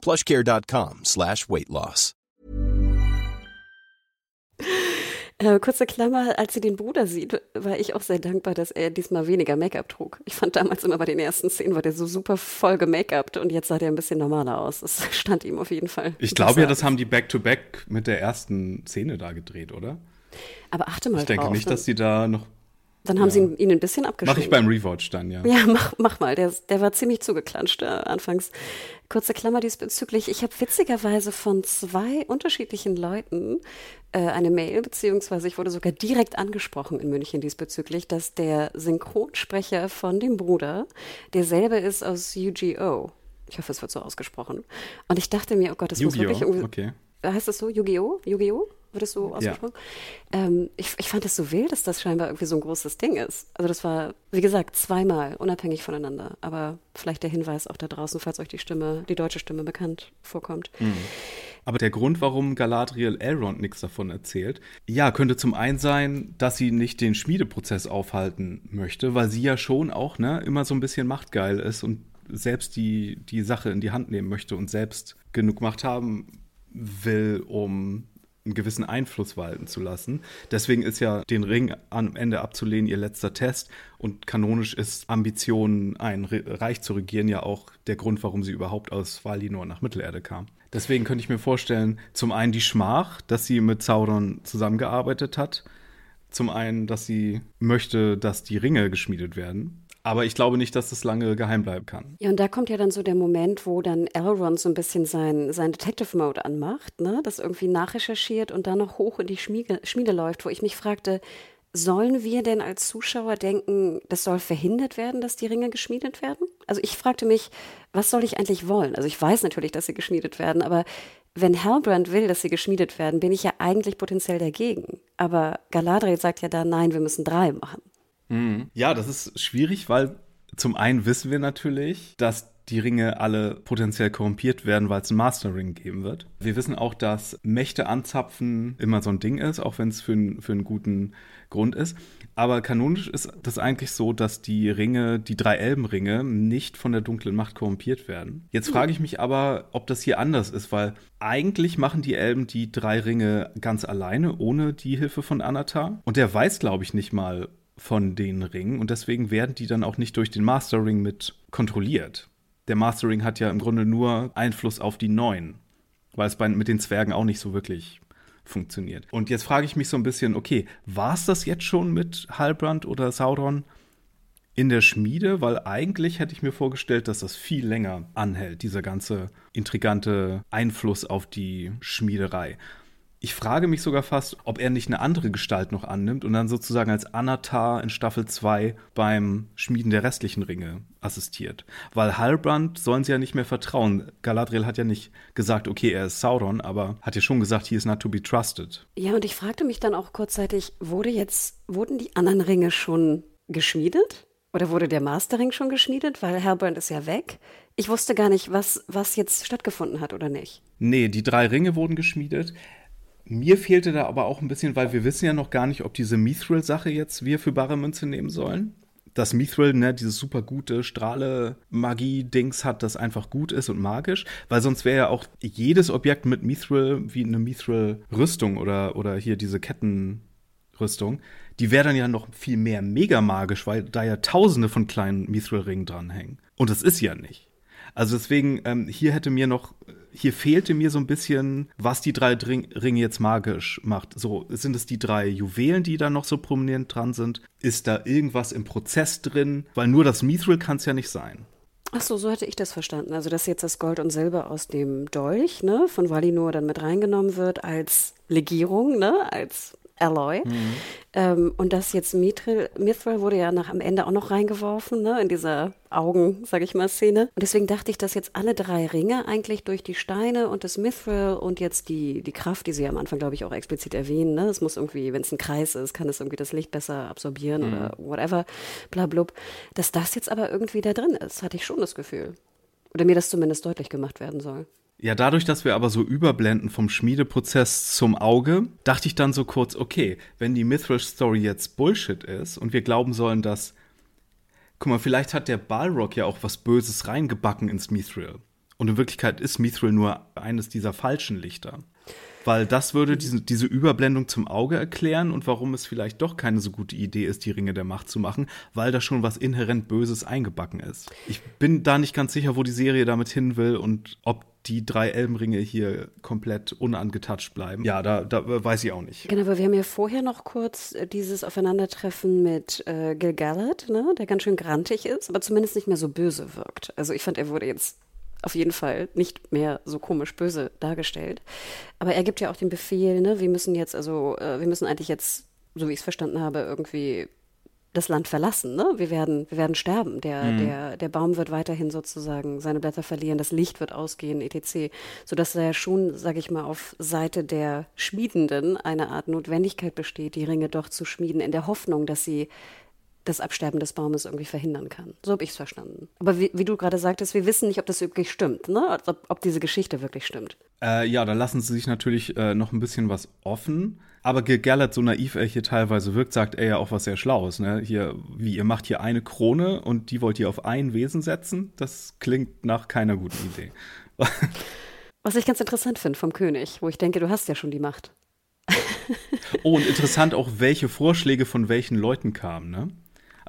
plushcare.com slash weight loss. Äh, kurze Klammer, als sie den Bruder sieht, war ich auch sehr dankbar, dass er diesmal weniger Make-up trug. Ich fand damals immer bei den ersten Szenen war der so super voll gemake-upt und jetzt sah der ein bisschen normaler aus. Das stand ihm auf jeden Fall. Ich glaube ja, das haben die Back-to-Back -back mit der ersten Szene da gedreht, oder? Aber achte mal Ich denke drauf, nicht, dass sie da noch dann haben ja. sie ihn ein bisschen abgeschoben. Mach ich beim Rewatch dann, ja. Ja, mach, mach mal. Der, der war ziemlich zugeklatscht äh, anfangs. Kurze Klammer diesbezüglich. Ich habe witzigerweise von zwei unterschiedlichen Leuten äh, eine Mail, beziehungsweise ich wurde sogar direkt angesprochen in München diesbezüglich, dass der Synchronsprecher von dem Bruder derselbe ist aus UGO. Ich hoffe, es wird so ausgesprochen. Und ich dachte mir, oh Gott, das muss wirklich irgendwie. Okay. Heißt das so? Yu-Gi-Oh? Yu-Gi-Oh? Wird es so ausgesprochen? Ja. Ähm, ich, ich fand es so wild, dass das scheinbar irgendwie so ein großes Ding ist. Also das war, wie gesagt, zweimal, unabhängig voneinander. Aber vielleicht der Hinweis auch da draußen, falls euch die Stimme, die deutsche Stimme bekannt vorkommt. Mhm. Aber der Grund, warum Galadriel Elrond nichts davon erzählt, ja, könnte zum einen sein, dass sie nicht den Schmiedeprozess aufhalten möchte, weil sie ja schon auch ne, immer so ein bisschen machtgeil ist und selbst die, die Sache in die Hand nehmen möchte und selbst genug Macht haben will, um einen gewissen Einfluss walten zu lassen. Deswegen ist ja den Ring am Ende abzulehnen ihr letzter Test und kanonisch ist Ambition, ein Reich zu regieren, ja auch der Grund, warum sie überhaupt aus Valinor nach Mittelerde kam. Deswegen könnte ich mir vorstellen, zum einen die Schmach, dass sie mit Sauron zusammengearbeitet hat, zum einen, dass sie möchte, dass die Ringe geschmiedet werden aber ich glaube nicht, dass das lange geheim bleiben kann. Ja, und da kommt ja dann so der Moment, wo dann Elrond so ein bisschen sein, sein Detective-Mode anmacht, ne? das irgendwie nachrecherchiert und dann noch hoch in die Schmiede, Schmiede läuft, wo ich mich fragte, sollen wir denn als Zuschauer denken, das soll verhindert werden, dass die Ringe geschmiedet werden? Also ich fragte mich, was soll ich eigentlich wollen? Also ich weiß natürlich, dass sie geschmiedet werden, aber wenn Halbrand will, dass sie geschmiedet werden, bin ich ja eigentlich potenziell dagegen. Aber Galadriel sagt ja da, nein, wir müssen drei machen. Mhm. Ja, das ist schwierig, weil zum einen wissen wir natürlich, dass die Ringe alle potenziell korrumpiert werden, weil es einen Master Ring geben wird. Wir wissen auch, dass Mächte anzapfen immer so ein Ding ist, auch wenn es für, für einen guten Grund ist. Aber kanonisch ist das eigentlich so, dass die Ringe, die drei Elbenringe, nicht von der dunklen Macht korrumpiert werden. Jetzt hm. frage ich mich aber, ob das hier anders ist, weil eigentlich machen die Elben die drei Ringe ganz alleine, ohne die Hilfe von Anatar. Und der weiß, glaube ich, nicht mal, von den Ringen und deswegen werden die dann auch nicht durch den Master Ring mit kontrolliert. Der Master Ring hat ja im Grunde nur Einfluss auf die neuen, weil es bei, mit den Zwergen auch nicht so wirklich funktioniert. Und jetzt frage ich mich so ein bisschen, okay, war es das jetzt schon mit Halbrand oder Sauron in der Schmiede? Weil eigentlich hätte ich mir vorgestellt, dass das viel länger anhält, dieser ganze intrigante Einfluss auf die Schmiederei. Ich frage mich sogar fast, ob er nicht eine andere Gestalt noch annimmt und dann sozusagen als Anatar in Staffel 2 beim Schmieden der restlichen Ringe assistiert. Weil Halbrand sollen sie ja nicht mehr vertrauen. Galadriel hat ja nicht gesagt, okay, er ist Sauron, aber hat ja schon gesagt, he is not to be trusted. Ja, und ich fragte mich dann auch kurzzeitig, wurde jetzt, wurden die anderen Ringe schon geschmiedet? Oder wurde der Mastering schon geschmiedet? Weil Halbrand ist ja weg. Ich wusste gar nicht, was, was jetzt stattgefunden hat oder nicht. Nee, die drei Ringe wurden geschmiedet. Mir fehlte da aber auch ein bisschen, weil wir wissen ja noch gar nicht, ob diese Mithril-Sache jetzt wir für bare Münze nehmen sollen. Dass Mithril, ne, dieses super gute Strahle-Magie-Dings hat, das einfach gut ist und magisch. Weil sonst wäre ja auch jedes Objekt mit Mithril wie eine Mithril-Rüstung oder, oder hier diese Kettenrüstung, die wäre dann ja noch viel mehr mega magisch, weil da ja tausende von kleinen Mithril-Ringen dranhängen. Und das ist ja nicht. Also deswegen, ähm, hier hätte mir noch, hier fehlte mir so ein bisschen, was die drei Ringe jetzt magisch macht. So, sind es die drei Juwelen, die da noch so prominent dran sind? Ist da irgendwas im Prozess drin? Weil nur das Mithril kann es ja nicht sein. Ach so, so hätte ich das verstanden. Also, dass jetzt das Gold und Silber aus dem Dolch, ne, von Valinor dann mit reingenommen wird als Legierung, ne, als Alloy. Mhm. Ähm, und das jetzt Mithril, Mithril wurde ja nach am Ende auch noch reingeworfen, ne, in dieser Augen, sag ich mal, Szene. Und deswegen dachte ich, dass jetzt alle drei Ringe eigentlich durch die Steine und das Mithril und jetzt die, die Kraft, die sie am Anfang, glaube ich, auch explizit erwähnen, ne, es muss irgendwie, wenn es ein Kreis ist, kann es irgendwie das Licht besser absorbieren mhm. oder whatever, bla blub, dass das jetzt aber irgendwie da drin ist, hatte ich schon das Gefühl. Oder mir das zumindest deutlich gemacht werden soll. Ja, dadurch, dass wir aber so überblenden vom Schmiedeprozess zum Auge, dachte ich dann so kurz, okay, wenn die Mithril-Story jetzt Bullshit ist und wir glauben sollen, dass, guck mal, vielleicht hat der Balrog ja auch was Böses reingebacken ins Mithril. Und in Wirklichkeit ist Mithril nur eines dieser falschen Lichter. Weil das würde diese, diese Überblendung zum Auge erklären und warum es vielleicht doch keine so gute Idee ist, die Ringe der Macht zu machen, weil da schon was inhärent Böses eingebacken ist. Ich bin da nicht ganz sicher, wo die Serie damit hin will und ob die drei Elbenringe hier komplett unangetatscht bleiben. Ja, da, da weiß ich auch nicht. Genau, aber wir haben ja vorher noch kurz äh, dieses Aufeinandertreffen mit äh, Gil-galad, ne, der ganz schön grantig ist, aber zumindest nicht mehr so böse wirkt. Also ich fand, er wurde jetzt auf jeden Fall nicht mehr so komisch böse dargestellt. Aber er gibt ja auch den Befehl, ne, wir müssen jetzt, also äh, wir müssen eigentlich jetzt, so wie ich es verstanden habe, irgendwie das Land verlassen. Ne? Wir, werden, wir werden sterben. Der, mhm. der, der Baum wird weiterhin sozusagen seine Blätter verlieren, das Licht wird ausgehen, etc. Sodass da ja schon, sage ich mal, auf Seite der Schmiedenden eine Art Notwendigkeit besteht, die Ringe doch zu schmieden, in der Hoffnung, dass sie das Absterben des Baumes irgendwie verhindern kann. So habe ich es verstanden. Aber wie, wie, du gerade sagtest, wir wissen nicht, ob das wirklich stimmt, ne? ob, ob diese Geschichte wirklich stimmt. Äh, ja, da lassen sie sich natürlich äh, noch ein bisschen was offen. Aber Gellert, so naiv er hier teilweise wirkt, sagt er ja auch was sehr Schlaues. Ne? Hier, wie, ihr macht hier eine Krone und die wollt ihr auf ein Wesen setzen? Das klingt nach keiner guten Idee. was ich ganz interessant finde vom König, wo ich denke, du hast ja schon die Macht. oh, und interessant auch, welche Vorschläge von welchen Leuten kamen, ne?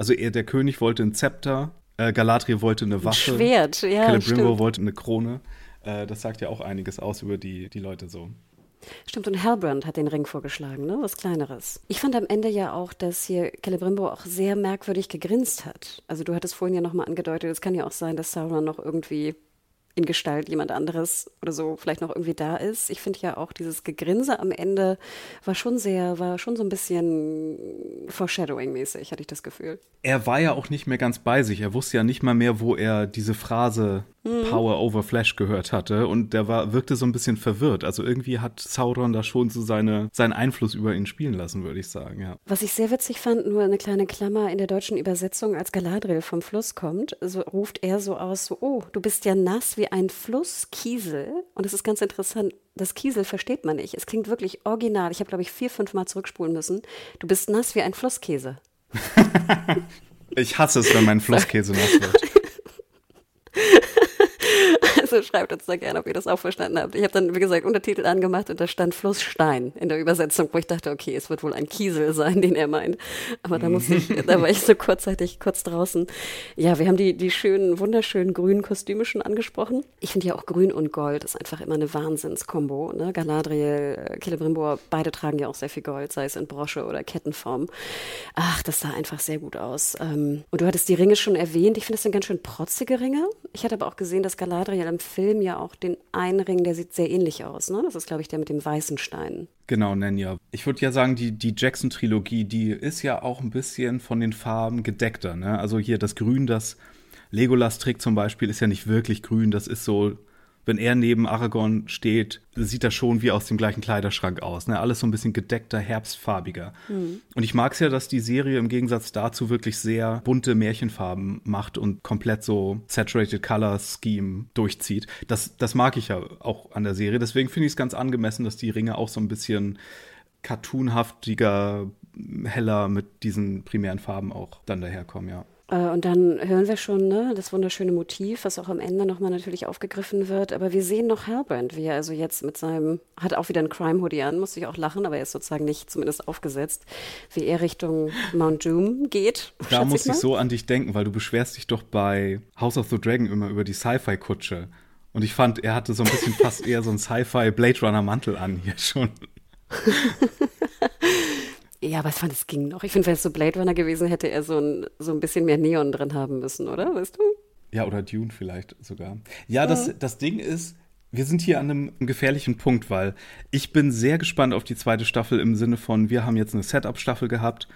Also er, der König wollte ein Zepter, äh, Galadriel wollte eine Waffe. Ein Schwert, ja. Celebrimbor wollte eine Krone. Äh, das sagt ja auch einiges aus über die, die Leute so. Stimmt, und Halbrand hat den Ring vorgeschlagen, ne? Was Kleineres. Ich fand am Ende ja auch, dass hier Celebrimbo auch sehr merkwürdig gegrinst hat. Also du hattest vorhin ja nochmal angedeutet, es kann ja auch sein, dass Sauron noch irgendwie in Gestalt jemand anderes oder so vielleicht noch irgendwie da ist. Ich finde ja auch dieses Gegrinse am Ende war schon sehr, war schon so ein bisschen Foreshadowing-mäßig, hatte ich das Gefühl. Er war ja auch nicht mehr ganz bei sich. Er wusste ja nicht mal mehr, wo er diese Phrase mhm. Power over Flash gehört hatte und der war, wirkte so ein bisschen verwirrt. Also irgendwie hat Sauron da schon so seine, seinen Einfluss über ihn spielen lassen, würde ich sagen, ja. Was ich sehr witzig fand, nur eine kleine Klammer in der deutschen Übersetzung, als Galadriel vom Fluss kommt, so ruft er so aus, so, oh, du bist ja nass wie ein Flusskiesel. Und es ist ganz interessant, das Kiesel versteht man nicht. Es klingt wirklich original. Ich habe, glaube ich, vier, fünf Mal zurückspulen müssen. Du bist nass wie ein Flusskäse. ich hasse es, wenn mein Flusskäse nass wird. Also schreibt uns da gerne, ob ihr das auch verstanden habt. Ich habe dann, wie gesagt, Untertitel angemacht und da stand Flussstein in der Übersetzung, wo ich dachte, okay, es wird wohl ein Kiesel sein, den er meint. Aber da musste ich, da war ich so kurzzeitig kurz draußen. Ja, wir haben die, die schönen, wunderschönen grünen Kostüme schon angesprochen. Ich finde ja auch grün und gold ist einfach immer eine Wahnsinnskombo. Ne? Galadriel, Celebrimbor, beide tragen ja auch sehr viel Gold, sei es in Brosche oder Kettenform. Ach, das sah einfach sehr gut aus. Ähm, und du hattest die Ringe schon erwähnt. Ich finde, das sind ganz schön protzige Ringe. Ich hatte aber auch gesehen, dass Galadriel im Film ja auch den einen Ring, der sieht sehr ähnlich aus. Ne? Das ist, glaube ich, der mit dem weißen Stein. Genau, Nenja. Ich würde ja sagen, die, die Jackson-Trilogie, die ist ja auch ein bisschen von den Farben gedeckter. Ne? Also hier das Grün, das Legolas trägt zum Beispiel, ist ja nicht wirklich grün. Das ist so wenn er neben Aragorn steht, sieht das schon wie aus dem gleichen Kleiderschrank aus. Ne? Alles so ein bisschen gedeckter, herbstfarbiger. Mhm. Und ich mag es ja, dass die Serie im Gegensatz dazu wirklich sehr bunte Märchenfarben macht und komplett so Saturated Color Scheme durchzieht. Das, das mag ich ja auch an der Serie. Deswegen finde ich es ganz angemessen, dass die Ringe auch so ein bisschen cartoonhaftiger, heller mit diesen primären Farben auch dann daherkommen, ja. Äh, und dann hören wir schon ne, das wunderschöne Motiv, was auch am Ende nochmal natürlich aufgegriffen wird. Aber wir sehen noch Halbrand, wie er also jetzt mit seinem, hat auch wieder einen Crime-Hoodie an, musste ich auch lachen, aber er ist sozusagen nicht zumindest aufgesetzt, wie er Richtung Mount Doom geht. Da muss ich, ich so an dich denken, weil du beschwerst dich doch bei House of the Dragon immer über die Sci-Fi-Kutsche. Und ich fand, er hatte so ein bisschen fast eher so einen Sci-Fi Blade Runner Mantel an hier schon. Ja, aber ich fand, es ging noch. Ich finde, wenn es so Blade Runner gewesen hätte, er so ein, so ein bisschen mehr Neon drin haben müssen, oder? Weißt du? Ja, oder Dune vielleicht sogar. Ja, das, mhm. das Ding ist, wir sind hier an einem gefährlichen Punkt, weil ich bin sehr gespannt auf die zweite Staffel im Sinne von, wir haben jetzt eine Setup-Staffel gehabt,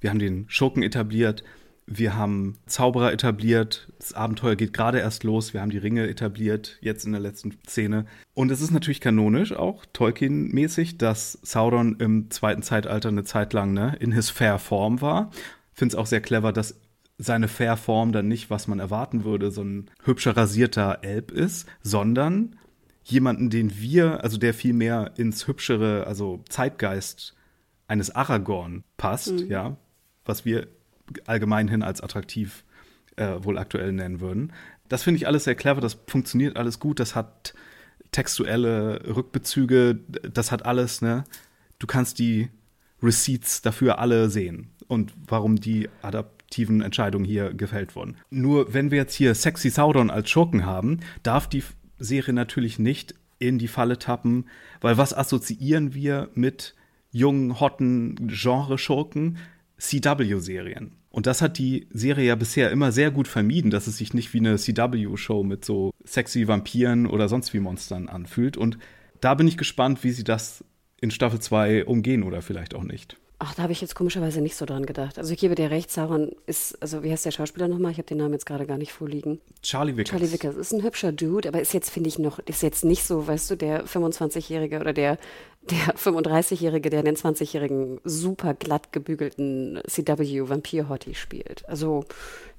wir haben den Schurken etabliert, wir haben Zauberer etabliert. Das Abenteuer geht gerade erst los. Wir haben die Ringe etabliert, jetzt in der letzten Szene. Und es ist natürlich kanonisch, auch Tolkien-mäßig, dass Sauron im zweiten Zeitalter eine Zeit lang ne, in his fair Form war. Finde es auch sehr clever, dass seine fair Form dann nicht, was man erwarten würde, so ein hübscher rasierter Elb ist, sondern jemanden, den wir, also der viel mehr ins hübschere, also Zeitgeist eines Aragorn passt, mhm. ja, was wir allgemein hin als attraktiv äh, wohl aktuell nennen würden. Das finde ich alles sehr clever, das funktioniert alles gut, das hat textuelle Rückbezüge, das hat alles, ne? Du kannst die Receipts dafür alle sehen und warum die adaptiven Entscheidungen hier gefällt wurden. Nur wenn wir jetzt hier Sexy Sauron als Schurken haben, darf die Serie natürlich nicht in die Falle tappen, weil was assoziieren wir mit jungen, hotten Genre-Schurken? CW-Serien. Und das hat die Serie ja bisher immer sehr gut vermieden, dass es sich nicht wie eine CW-Show mit so sexy Vampiren oder sonst wie Monstern anfühlt. Und da bin ich gespannt, wie sie das in Staffel 2 umgehen oder vielleicht auch nicht. Ach, da habe ich jetzt komischerweise nicht so dran gedacht. Also ich gebe dir recht, Sauron ist, also wie heißt der Schauspieler nochmal? Ich habe den Namen jetzt gerade gar nicht vorliegen. Charlie Vickers. Charlie Vickers ist ein hübscher Dude, aber ist jetzt, finde ich, noch, ist jetzt nicht so, weißt du, der 25-Jährige oder der der 35-Jährige, der den 20-jährigen super glatt gebügelten CW Vampir Hottie spielt. Also,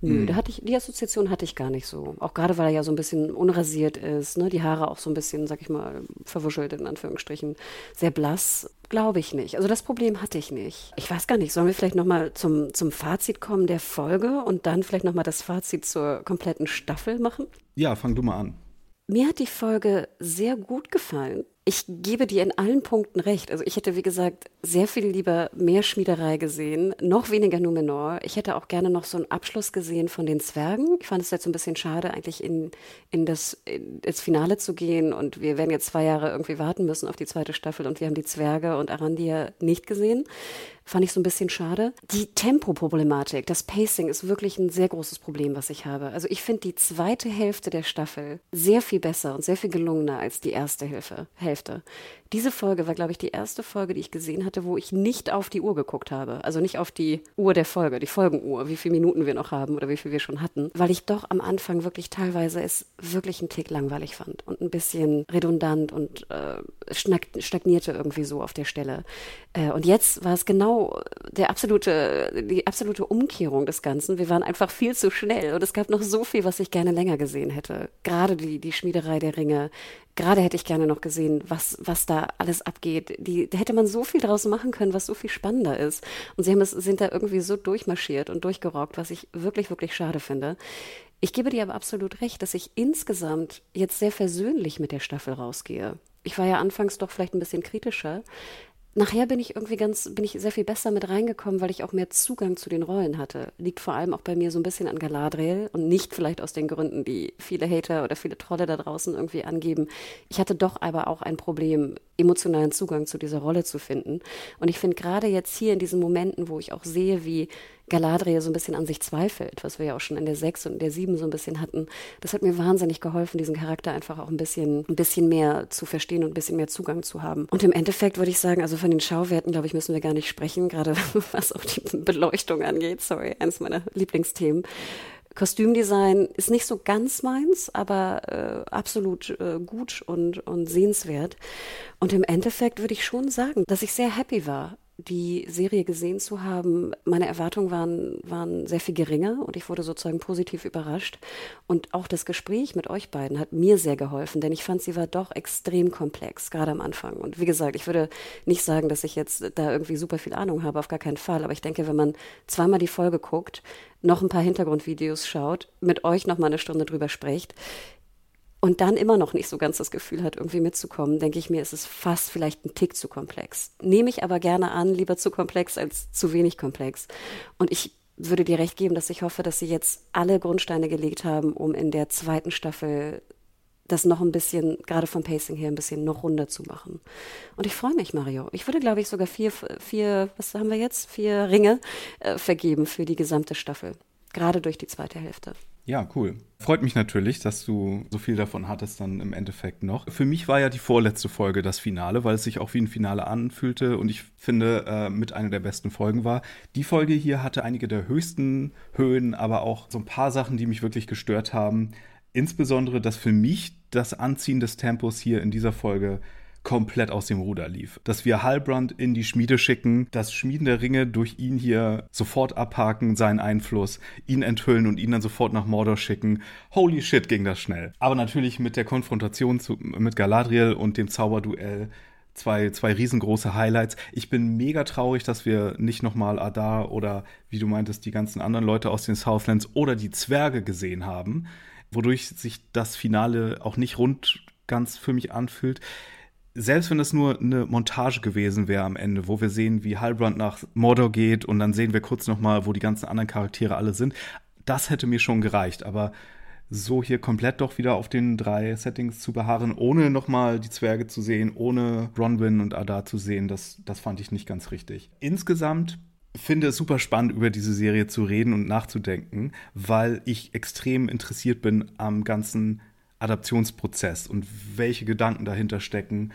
nö, hm. da hatte ich, die Assoziation hatte ich gar nicht so. Auch gerade, weil er ja so ein bisschen unrasiert ist, ne, die Haare auch so ein bisschen, sag ich mal, verwuschelt in Anführungsstrichen, sehr blass. Glaube ich nicht. Also das Problem hatte ich nicht. Ich weiß gar nicht, sollen wir vielleicht nochmal zum, zum Fazit kommen der Folge und dann vielleicht nochmal das Fazit zur kompletten Staffel machen? Ja, fang du mal an. Mir hat die Folge sehr gut gefallen ich gebe dir in allen Punkten recht. Also ich hätte, wie gesagt, sehr viel lieber mehr Schmiederei gesehen, noch weniger Numenor. Ich hätte auch gerne noch so einen Abschluss gesehen von den Zwergen. Ich fand es jetzt ein bisschen schade, eigentlich in, in das in, ins Finale zu gehen. Und wir werden jetzt zwei Jahre irgendwie warten müssen auf die zweite Staffel und wir haben die Zwerge und Arandia nicht gesehen. Fand ich so ein bisschen schade. Die Tempoproblematik, das Pacing ist wirklich ein sehr großes Problem, was ich habe. Also ich finde die zweite Hälfte der Staffel sehr viel besser und sehr viel gelungener als die erste Hälfte. Hälfte. Diese Folge war, glaube ich, die erste Folge, die ich gesehen hatte, wo ich nicht auf die Uhr geguckt habe. Also nicht auf die Uhr der Folge, die Folgenuhr, wie viele Minuten wir noch haben oder wie viel wir schon hatten. Weil ich doch am Anfang wirklich teilweise es wirklich einen Tick langweilig fand und ein bisschen redundant und äh, stagnierte irgendwie so auf der Stelle. Äh, und jetzt war es genau der absolute, die absolute Umkehrung des Ganzen. Wir waren einfach viel zu schnell und es gab noch so viel, was ich gerne länger gesehen hätte. Gerade die, die Schmiederei der Ringe, gerade hätte ich gerne noch gesehen, was, was da alles abgeht. Die, da hätte man so viel draus machen können, was so viel spannender ist. Und sie haben es, sind da irgendwie so durchmarschiert und durchgerockt, was ich wirklich, wirklich schade finde. Ich gebe dir aber absolut recht, dass ich insgesamt jetzt sehr versöhnlich mit der Staffel rausgehe. Ich war ja anfangs doch vielleicht ein bisschen kritischer, Nachher bin ich irgendwie ganz, bin ich sehr viel besser mit reingekommen, weil ich auch mehr Zugang zu den Rollen hatte. Liegt vor allem auch bei mir so ein bisschen an Galadriel und nicht vielleicht aus den Gründen, die viele Hater oder viele Trolle da draußen irgendwie angeben. Ich hatte doch aber auch ein Problem, emotionalen Zugang zu dieser Rolle zu finden. Und ich finde gerade jetzt hier in diesen Momenten, wo ich auch sehe, wie Galadriel so ein bisschen an sich zweifelt, was wir ja auch schon in der 6 und in der 7 so ein bisschen hatten. Das hat mir wahnsinnig geholfen, diesen Charakter einfach auch ein bisschen, ein bisschen mehr zu verstehen und ein bisschen mehr Zugang zu haben. Und im Endeffekt würde ich sagen, also von den Schauwerten, glaube ich, müssen wir gar nicht sprechen, gerade was auch die Beleuchtung angeht. Sorry, eines meiner Lieblingsthemen. Kostümdesign ist nicht so ganz meins, aber äh, absolut äh, gut und, und sehenswert. Und im Endeffekt würde ich schon sagen, dass ich sehr happy war die Serie gesehen zu haben, meine Erwartungen waren, waren sehr viel geringer und ich wurde sozusagen positiv überrascht. Und auch das Gespräch mit euch beiden hat mir sehr geholfen, denn ich fand, sie war doch extrem komplex, gerade am Anfang. Und wie gesagt, ich würde nicht sagen, dass ich jetzt da irgendwie super viel Ahnung habe, auf gar keinen Fall. Aber ich denke, wenn man zweimal die Folge guckt, noch ein paar Hintergrundvideos schaut, mit euch noch mal eine Stunde drüber spricht, und dann immer noch nicht so ganz das Gefühl hat, irgendwie mitzukommen, denke ich mir, ist es fast vielleicht ein Tick zu komplex. Nehme ich aber gerne an, lieber zu komplex als zu wenig komplex. Und ich würde dir recht geben, dass ich hoffe, dass sie jetzt alle Grundsteine gelegt haben, um in der zweiten Staffel das noch ein bisschen, gerade vom Pacing her, ein bisschen noch runder zu machen. Und ich freue mich, Mario. Ich würde, glaube ich, sogar vier, vier, was haben wir jetzt? Vier Ringe äh, vergeben für die gesamte Staffel. Gerade durch die zweite Hälfte. Ja, cool. Freut mich natürlich, dass du so viel davon hattest dann im Endeffekt noch. Für mich war ja die vorletzte Folge das Finale, weil es sich auch wie ein Finale anfühlte und ich finde, äh, mit einer der besten Folgen war. Die Folge hier hatte einige der höchsten Höhen, aber auch so ein paar Sachen, die mich wirklich gestört haben. Insbesondere, dass für mich das Anziehen des Tempos hier in dieser Folge komplett aus dem Ruder lief. Dass wir Halbrand in die Schmiede schicken, das Schmieden der Ringe durch ihn hier sofort abhaken, seinen Einfluss, ihn enthüllen und ihn dann sofort nach Mordor schicken. Holy shit, ging das schnell. Aber natürlich mit der Konfrontation zu, mit Galadriel und dem Zauberduell zwei, zwei riesengroße Highlights. Ich bin mega traurig, dass wir nicht nochmal Adar oder, wie du meintest, die ganzen anderen Leute aus den Southlands oder die Zwerge gesehen haben, wodurch sich das Finale auch nicht rund ganz für mich anfühlt selbst wenn es nur eine Montage gewesen wäre am Ende, wo wir sehen, wie Halbrand nach Mordor geht und dann sehen wir kurz noch mal, wo die ganzen anderen Charaktere alle sind, das hätte mir schon gereicht. Aber so hier komplett doch wieder auf den drei Settings zu beharren, ohne noch mal die Zwerge zu sehen, ohne Bronwyn und Adar zu sehen, das, das fand ich nicht ganz richtig. Insgesamt finde es super spannend, über diese Serie zu reden und nachzudenken, weil ich extrem interessiert bin am ganzen Adaptionsprozess und welche Gedanken dahinter stecken.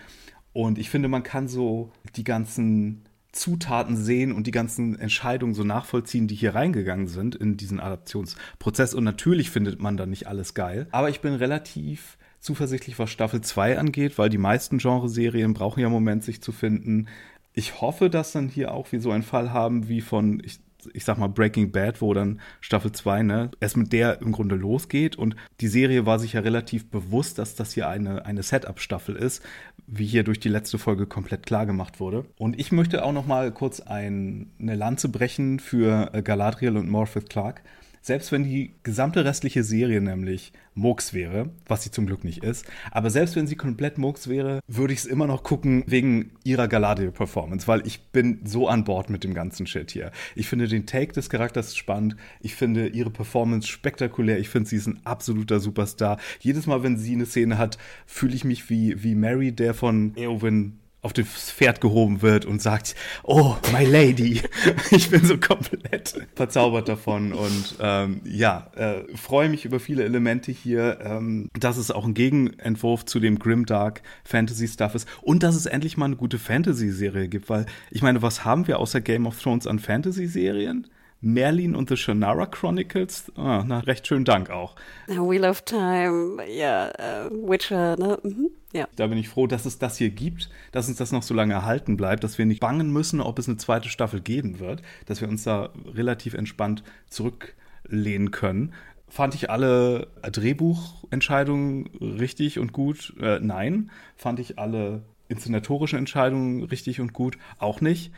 Und ich finde, man kann so die ganzen Zutaten sehen und die ganzen Entscheidungen so nachvollziehen, die hier reingegangen sind in diesen Adaptionsprozess. Und natürlich findet man da nicht alles geil. Aber ich bin relativ zuversichtlich, was Staffel 2 angeht, weil die meisten Genreserien brauchen ja einen Moment, sich zu finden. Ich hoffe, dass dann hier auch wie so ein Fall haben wie von, ich ich sag mal, Breaking Bad, wo dann Staffel 2, ne, erst mit der im Grunde losgeht. Und die Serie war sich ja relativ bewusst, dass das hier eine, eine Setup-Staffel ist, wie hier durch die letzte Folge komplett klar gemacht wurde. Und ich möchte auch noch mal kurz ein, eine Lanze brechen für äh, Galadriel und Morpeth Clark. Selbst wenn die gesamte restliche Serie nämlich Murks wäre, was sie zum Glück nicht ist, aber selbst wenn sie komplett Murks wäre, würde ich es immer noch gucken wegen ihrer Galadriel-Performance, weil ich bin so an Bord mit dem ganzen Shit hier. Ich finde den Take des Charakters spannend, ich finde ihre Performance spektakulär, ich finde sie ist ein absoluter Superstar. Jedes Mal, wenn sie eine Szene hat, fühle ich mich wie, wie Mary, der von Eowyn auf das Pferd gehoben wird und sagt, oh, my lady. Ich bin so komplett verzaubert davon und ähm, ja, äh, freue mich über viele Elemente hier, ähm, dass es auch ein Gegenentwurf zu dem Grimdark Fantasy Stuff ist und dass es endlich mal eine gute Fantasy-Serie gibt, weil ich meine, was haben wir außer Game of Thrones an Fantasy-Serien? Merlin und The Shannara Chronicles. Ah, na, recht schönen Dank auch. Wheel of Time, ja, uh, Witcher, ne? Mhm. Ja. Da bin ich froh, dass es das hier gibt, dass uns das noch so lange erhalten bleibt, dass wir nicht bangen müssen, ob es eine zweite Staffel geben wird, dass wir uns da relativ entspannt zurücklehnen können. Fand ich alle Drehbuchentscheidungen richtig und gut? Äh, nein. Fand ich alle inszenatorische Entscheidungen richtig und gut? Auch nicht.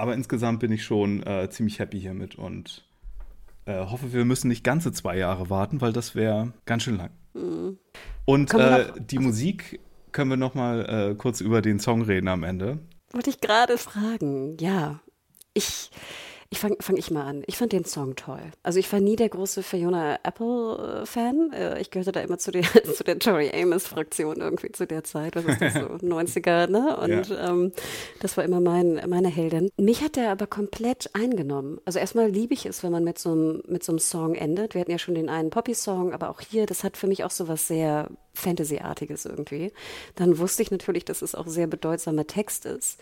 Aber insgesamt bin ich schon äh, ziemlich happy hiermit und äh, hoffe, wir müssen nicht ganze zwei Jahre warten, weil das wäre ganz schön lang. Mhm. Und äh, die Musik können wir noch mal äh, kurz über den Song reden am Ende. Wollte ich gerade fragen. Ja, ich Ich fange fang ich mal an. Ich fand den Song toll. Also ich war nie der große Fiona Apple-Fan. Äh, ich gehörte da immer zu der, zu der Tori Amos-Fraktion irgendwie zu der Zeit. Was ist das so? 90er, ne? Und ja. ähm, das war immer mein, meine Heldin. Mich hat der aber komplett eingenommen. Also erstmal liebe ich es, wenn man mit so, einem, mit so einem Song endet. Wir hatten ja schon den einen Poppy-Song, aber auch hier, das hat für mich auch so was sehr Fantasy-artiges irgendwie. Dann wusste ich natürlich, dass es auch sehr bedeutsamer Text ist.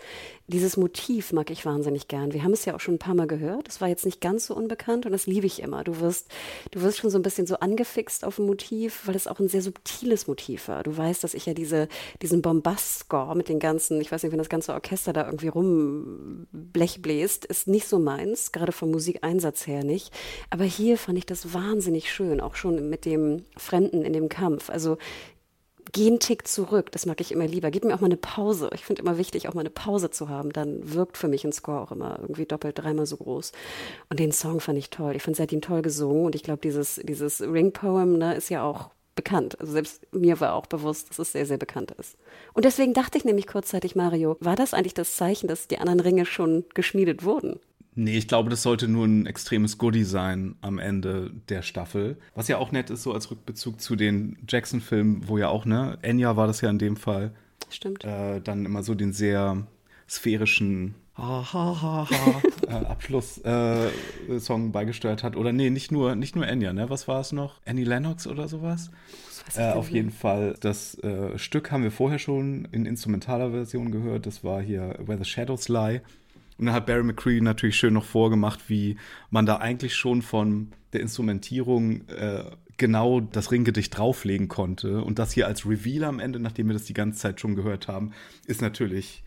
Dieses Motiv mag ich wahnsinnig gern. Wir haben es ja auch schon ein paar Mal gehört. Es war jetzt nicht ganz so unbekannt und das liebe ich immer. Du wirst, du wirst schon so ein bisschen so angefixt auf ein Motiv, weil es auch ein sehr subtiles Motiv war. Du weißt, dass ich ja diese, diesen Bombast-Score mit den ganzen, ich weiß nicht, wenn das ganze Orchester da irgendwie rumblech bläst, ist nicht so meins, gerade vom Musikeinsatz her nicht. Aber hier fand ich das wahnsinnig schön, auch schon mit dem Fremden in dem Kampf. Also geh einen Tick zurück. Das mag ich immer lieber. Gib mir auch mal eine Pause. Ich finde immer wichtig, auch mal eine Pause zu haben. Dann wirkt für mich ein Score auch immer irgendwie doppelt, dreimal so groß. Und den Song fand ich toll. Ich fand, ihn toll gesungen. Und ich glaube, dieses, dieses Ring-Poem ne, ist ja auch bekannt. Also selbst mir war auch bewusst, dass es sehr, sehr bekannt ist. Und deswegen dachte ich nämlich kurzzeitig, Mario, war das eigentlich das Zeichen, dass die anderen Ringe schon geschmiedet wurden? Nee, ich glaube, das sollte nur ein extremes Goodie sein am Ende der Staffel. Was ja auch nett ist, so als Rückbezug zu den Jackson-Filmen, wo ja auch, ne, Enya war das ja in dem Fall. Stimmt. Äh, dann immer so den sehr sphärischen ha, ha, ha, ha, äh, Abschluss-Song äh, beigesteuert hat. Oder nee, nicht nur, nicht nur Enya, ne? Was war es noch? Annie Lennox oder sowas? Äh, auf jeden Fall, das äh, Stück haben wir vorher schon in instrumentaler Version gehört. Das war hier Where the Shadows Lie. Und dann hat Barry McCree natürlich schön noch vorgemacht, wie man da eigentlich schon von der Instrumentierung äh, genau das Ringgedicht drauflegen konnte. Und das hier als Reveal am Ende, nachdem wir das die ganze Zeit schon gehört haben, ist natürlich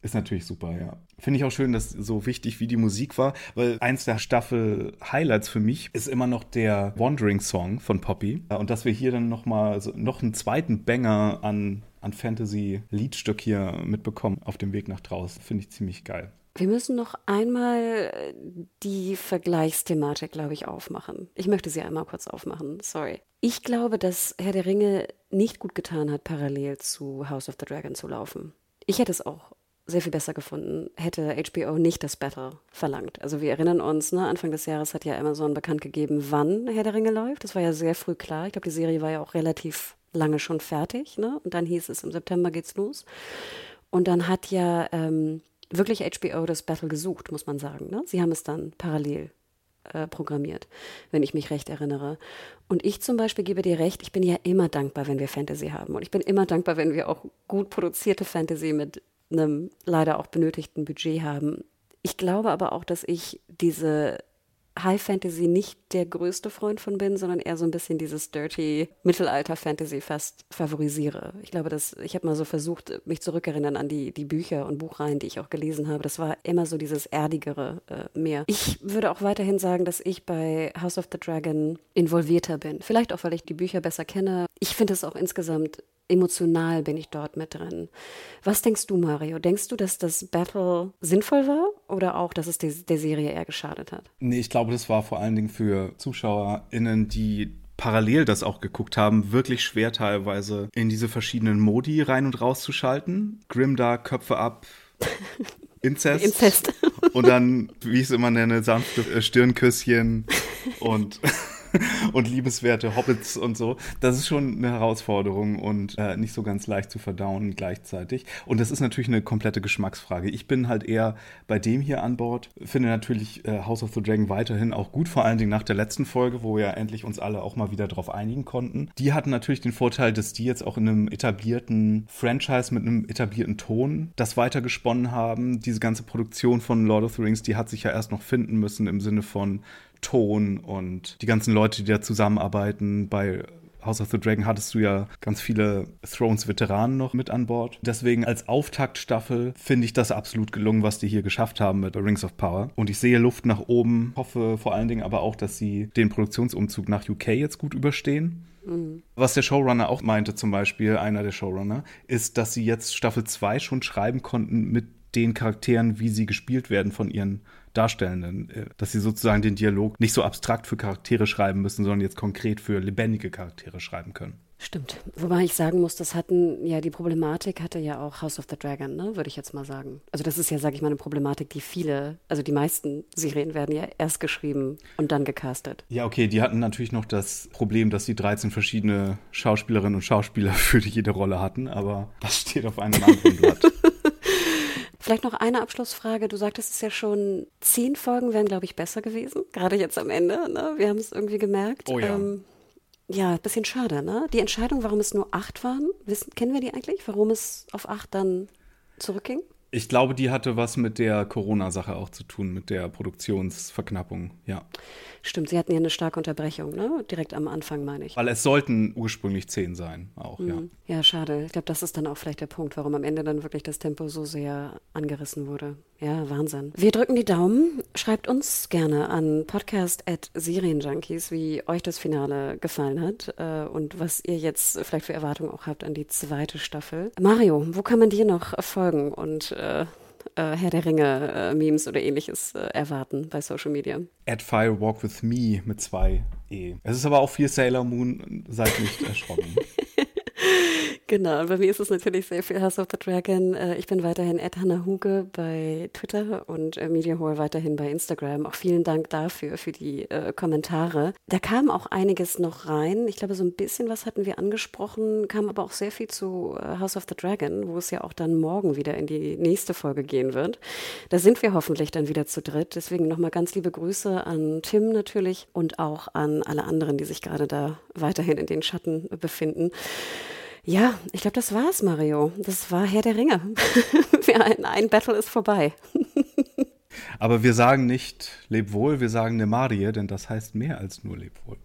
ist natürlich super, ja. Finde ich auch schön, dass so wichtig wie die Musik war, weil eins der Staffel-Highlights für mich ist immer noch der Wandering-Song von Poppy. Und dass wir hier dann noch mal so, noch einen zweiten Banger an, an Fantasy-Liedstück hier mitbekommen auf dem Weg nach draußen, finde ich ziemlich geil. Wir müssen noch einmal äh, die Vergleichsthematik, glaube ich, aufmachen. Ich möchte sie einmal kurz aufmachen, sorry. Ich glaube, dass Herr der Ringe nicht gut getan hat, parallel zu House of the Dragon zu laufen. Ich hätte es auch sehr viel besser gefunden, hätte HBO nicht das Battle verlangt. Also wir erinnern uns, ne, Anfang des Jahres hat ja Amazon bekannt gegeben, wann Herr der Ringe läuft. Das war ja sehr früh klar. Ich glaube, die Serie war ja auch relativ lange schon fertig. Ne? Und dann hieß es, im September geht's los. Und dann hat ja ähm, wirklich HBO das Battle gesucht, muss man sagen. Ne? Sie haben es dann parallel äh, programmiert, wenn ich mich recht erinnere. Und ich zum Beispiel gebe dir recht, ich bin ja immer dankbar, wenn wir Fantasy haben. Und ich bin immer dankbar, wenn wir auch gut produzierte Fantasy mit einem leider auch benötigten Budget haben. Ich glaube aber auch, dass ich diese High Fantasy nicht der größte Freund von bin, sondern eher so ein bisschen dieses dirty Mittelalter Fantasy fast favorisiere. Ich glaube, dass ich habe mal so versucht, mich zurückerinnern an die, die Bücher und Buchreihen, die ich auch gelesen habe. Das war immer so dieses erdigere äh, mehr. Ich würde auch weiterhin sagen, dass ich bei House of the Dragon involvierter bin. Vielleicht auch, weil ich die Bücher besser kenne. Ich finde es auch insgesamt emotional bin ich dort mit drin. Was denkst du, Mario? Denkst du, dass das Battle sinnvoll war oder auch, dass es der Serie eher geschadet hat? Nee, ich glaube, das war vor allen Dingen für ZuschauerInnen, die parallel das auch geguckt haben, wirklich schwer teilweise in diese verschiedenen Modi rein und rauszuschalten. Grimdark, Köpfe ab, Inzest. Inzest. und dann, wie ich es immer nenne, sanfte Stirnküsschen und und liebenswerte Hobbits und so. Das ist schon eine Herausforderung und äh, nicht so ganz leicht zu verdauen gleichzeitig. Und das ist natürlich eine komplette Geschmacksfrage. Ich bin halt eher bei dem hier an Bord, finde natürlich äh, House of the Dragon weiterhin auch gut, vor allen Dingen nach der letzten Folge, wo wir endlich uns alle auch mal wieder drauf einigen konnten. Die hatten natürlich den Vorteil, dass die jetzt auch in einem etablierten Franchise mit einem etablierten Ton das weitergesponnen haben. Diese ganze Produktion von Lord of the Rings, die hat sich ja erst noch finden müssen im Sinne von Ton und die ganzen Leute, die da zusammenarbeiten. Bei House of the Dragon hattest du ja ganz viele Thrones-Veteranen noch mit an Bord. Deswegen als Auftaktstaffel finde ich das absolut gelungen, was die hier geschafft haben mit Rings of Power. Und ich sehe Luft nach oben, hoffe vor allen Dingen aber auch, dass sie den Produktionsumzug nach UK jetzt gut überstehen. Mhm. Was der Showrunner auch meinte, zum Beispiel, einer der Showrunner, ist, dass sie jetzt Staffel 2 schon schreiben konnten mit den Charakteren, wie sie gespielt werden von ihren Darstellenden, äh, dass sie sozusagen den Dialog nicht so abstrakt für Charaktere schreiben müssen, sondern jetzt konkret für lebendige Charaktere schreiben können. Stimmt. Wobei ich sagen muss, das hatten ja die Problematik hatte ja auch House of the Dragon, ne, würde ich jetzt mal sagen. Also das ist ja, sage ich mal, eine Problematik, die viele, also die meisten Serien werden ja erst geschrieben und dann gecastet. Ja, okay, die hatten natürlich noch das Problem, dass sie 13 verschiedene Schauspielerinnen und Schauspieler für jede Rolle hatten, aber das steht auf einem anderen Blatt. Vielleicht noch eine Abschlussfrage. Du sagtest es ja schon, zehn Folgen wären, glaube ich, besser gewesen. Gerade jetzt am Ende. Ne? Wir haben es irgendwie gemerkt. Oh ja. Ähm, ja, bisschen schade, ne? Die Entscheidung, warum es nur acht waren, wissen, kennen wir die eigentlich? Warum es auf acht dann zurückging? Ich glaube, die hatte was mit der Corona-Sache auch zu tun, mit der Produktionsverknappung, ja. Stimmt, sie hatten ja eine starke Unterbrechung, ne? Direkt am Anfang, meine ich. Weil es sollten ursprünglich zehn sein, auch, ja. Mhm. Ja, schade. Ich glaube, das ist dann auch vielleicht der Punkt, warum am Ende dann wirklich das Tempo so sehr angerissen wurde. Ja, Wahnsinn. Wir drücken die Daumen. Schreibt uns gerne an podcast.serienjunkies, wie euch das Finale gefallen hat äh, und was ihr jetzt vielleicht für Erwartungen auch habt an die zweite Staffel. Mario, wo kann man dir noch folgen und äh, äh, Herr der Ringe äh, Memes oder ähnliches äh, erwarten bei Social Media? At Fire Walk with Me mit zwei E. Es ist aber auch viel Sailor Moon, seid nicht erschrocken. Genau, und bei mir ist es natürlich sehr viel House of the Dragon. Äh, Ich bin weiterhin Ed Hannah Huge bei Twitter und äh, Media Hall weiterhin bei Instagram. Auch vielen Dank dafür, für die äh, Kommentare. Da kam auch einiges noch rein. Ich glaube, so ein bisschen was hatten wir angesprochen, kam aber auch sehr viel zu äh, House of the Dragon, wo es ja auch dann morgen wieder in die nächste Folge gehen wird. Da sind wir hoffentlich dann wieder zu dritt. Deswegen nochmal ganz liebe Grüße an Tim natürlich und auch an alle anderen, die sich gerade da weiterhin in den Schatten befinden. Ja, ich glaube, das war's, Mario. Das war Herr der Ringe. ein, ein Battle ist vorbei. Aber wir sagen nicht Leb wohl, wir sagen Nemarie, denn das heißt mehr als nur Leb wohl.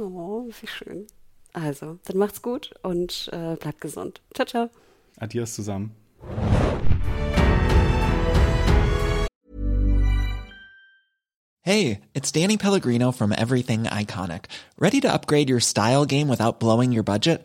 Oh, wie schön. Also, dann macht's gut und äh, bleibt gesund. Ciao, ciao. Adios zusammen. Hey, it's Danny Pellegrino from Everything Iconic. Ready to upgrade your style game without blowing your budget?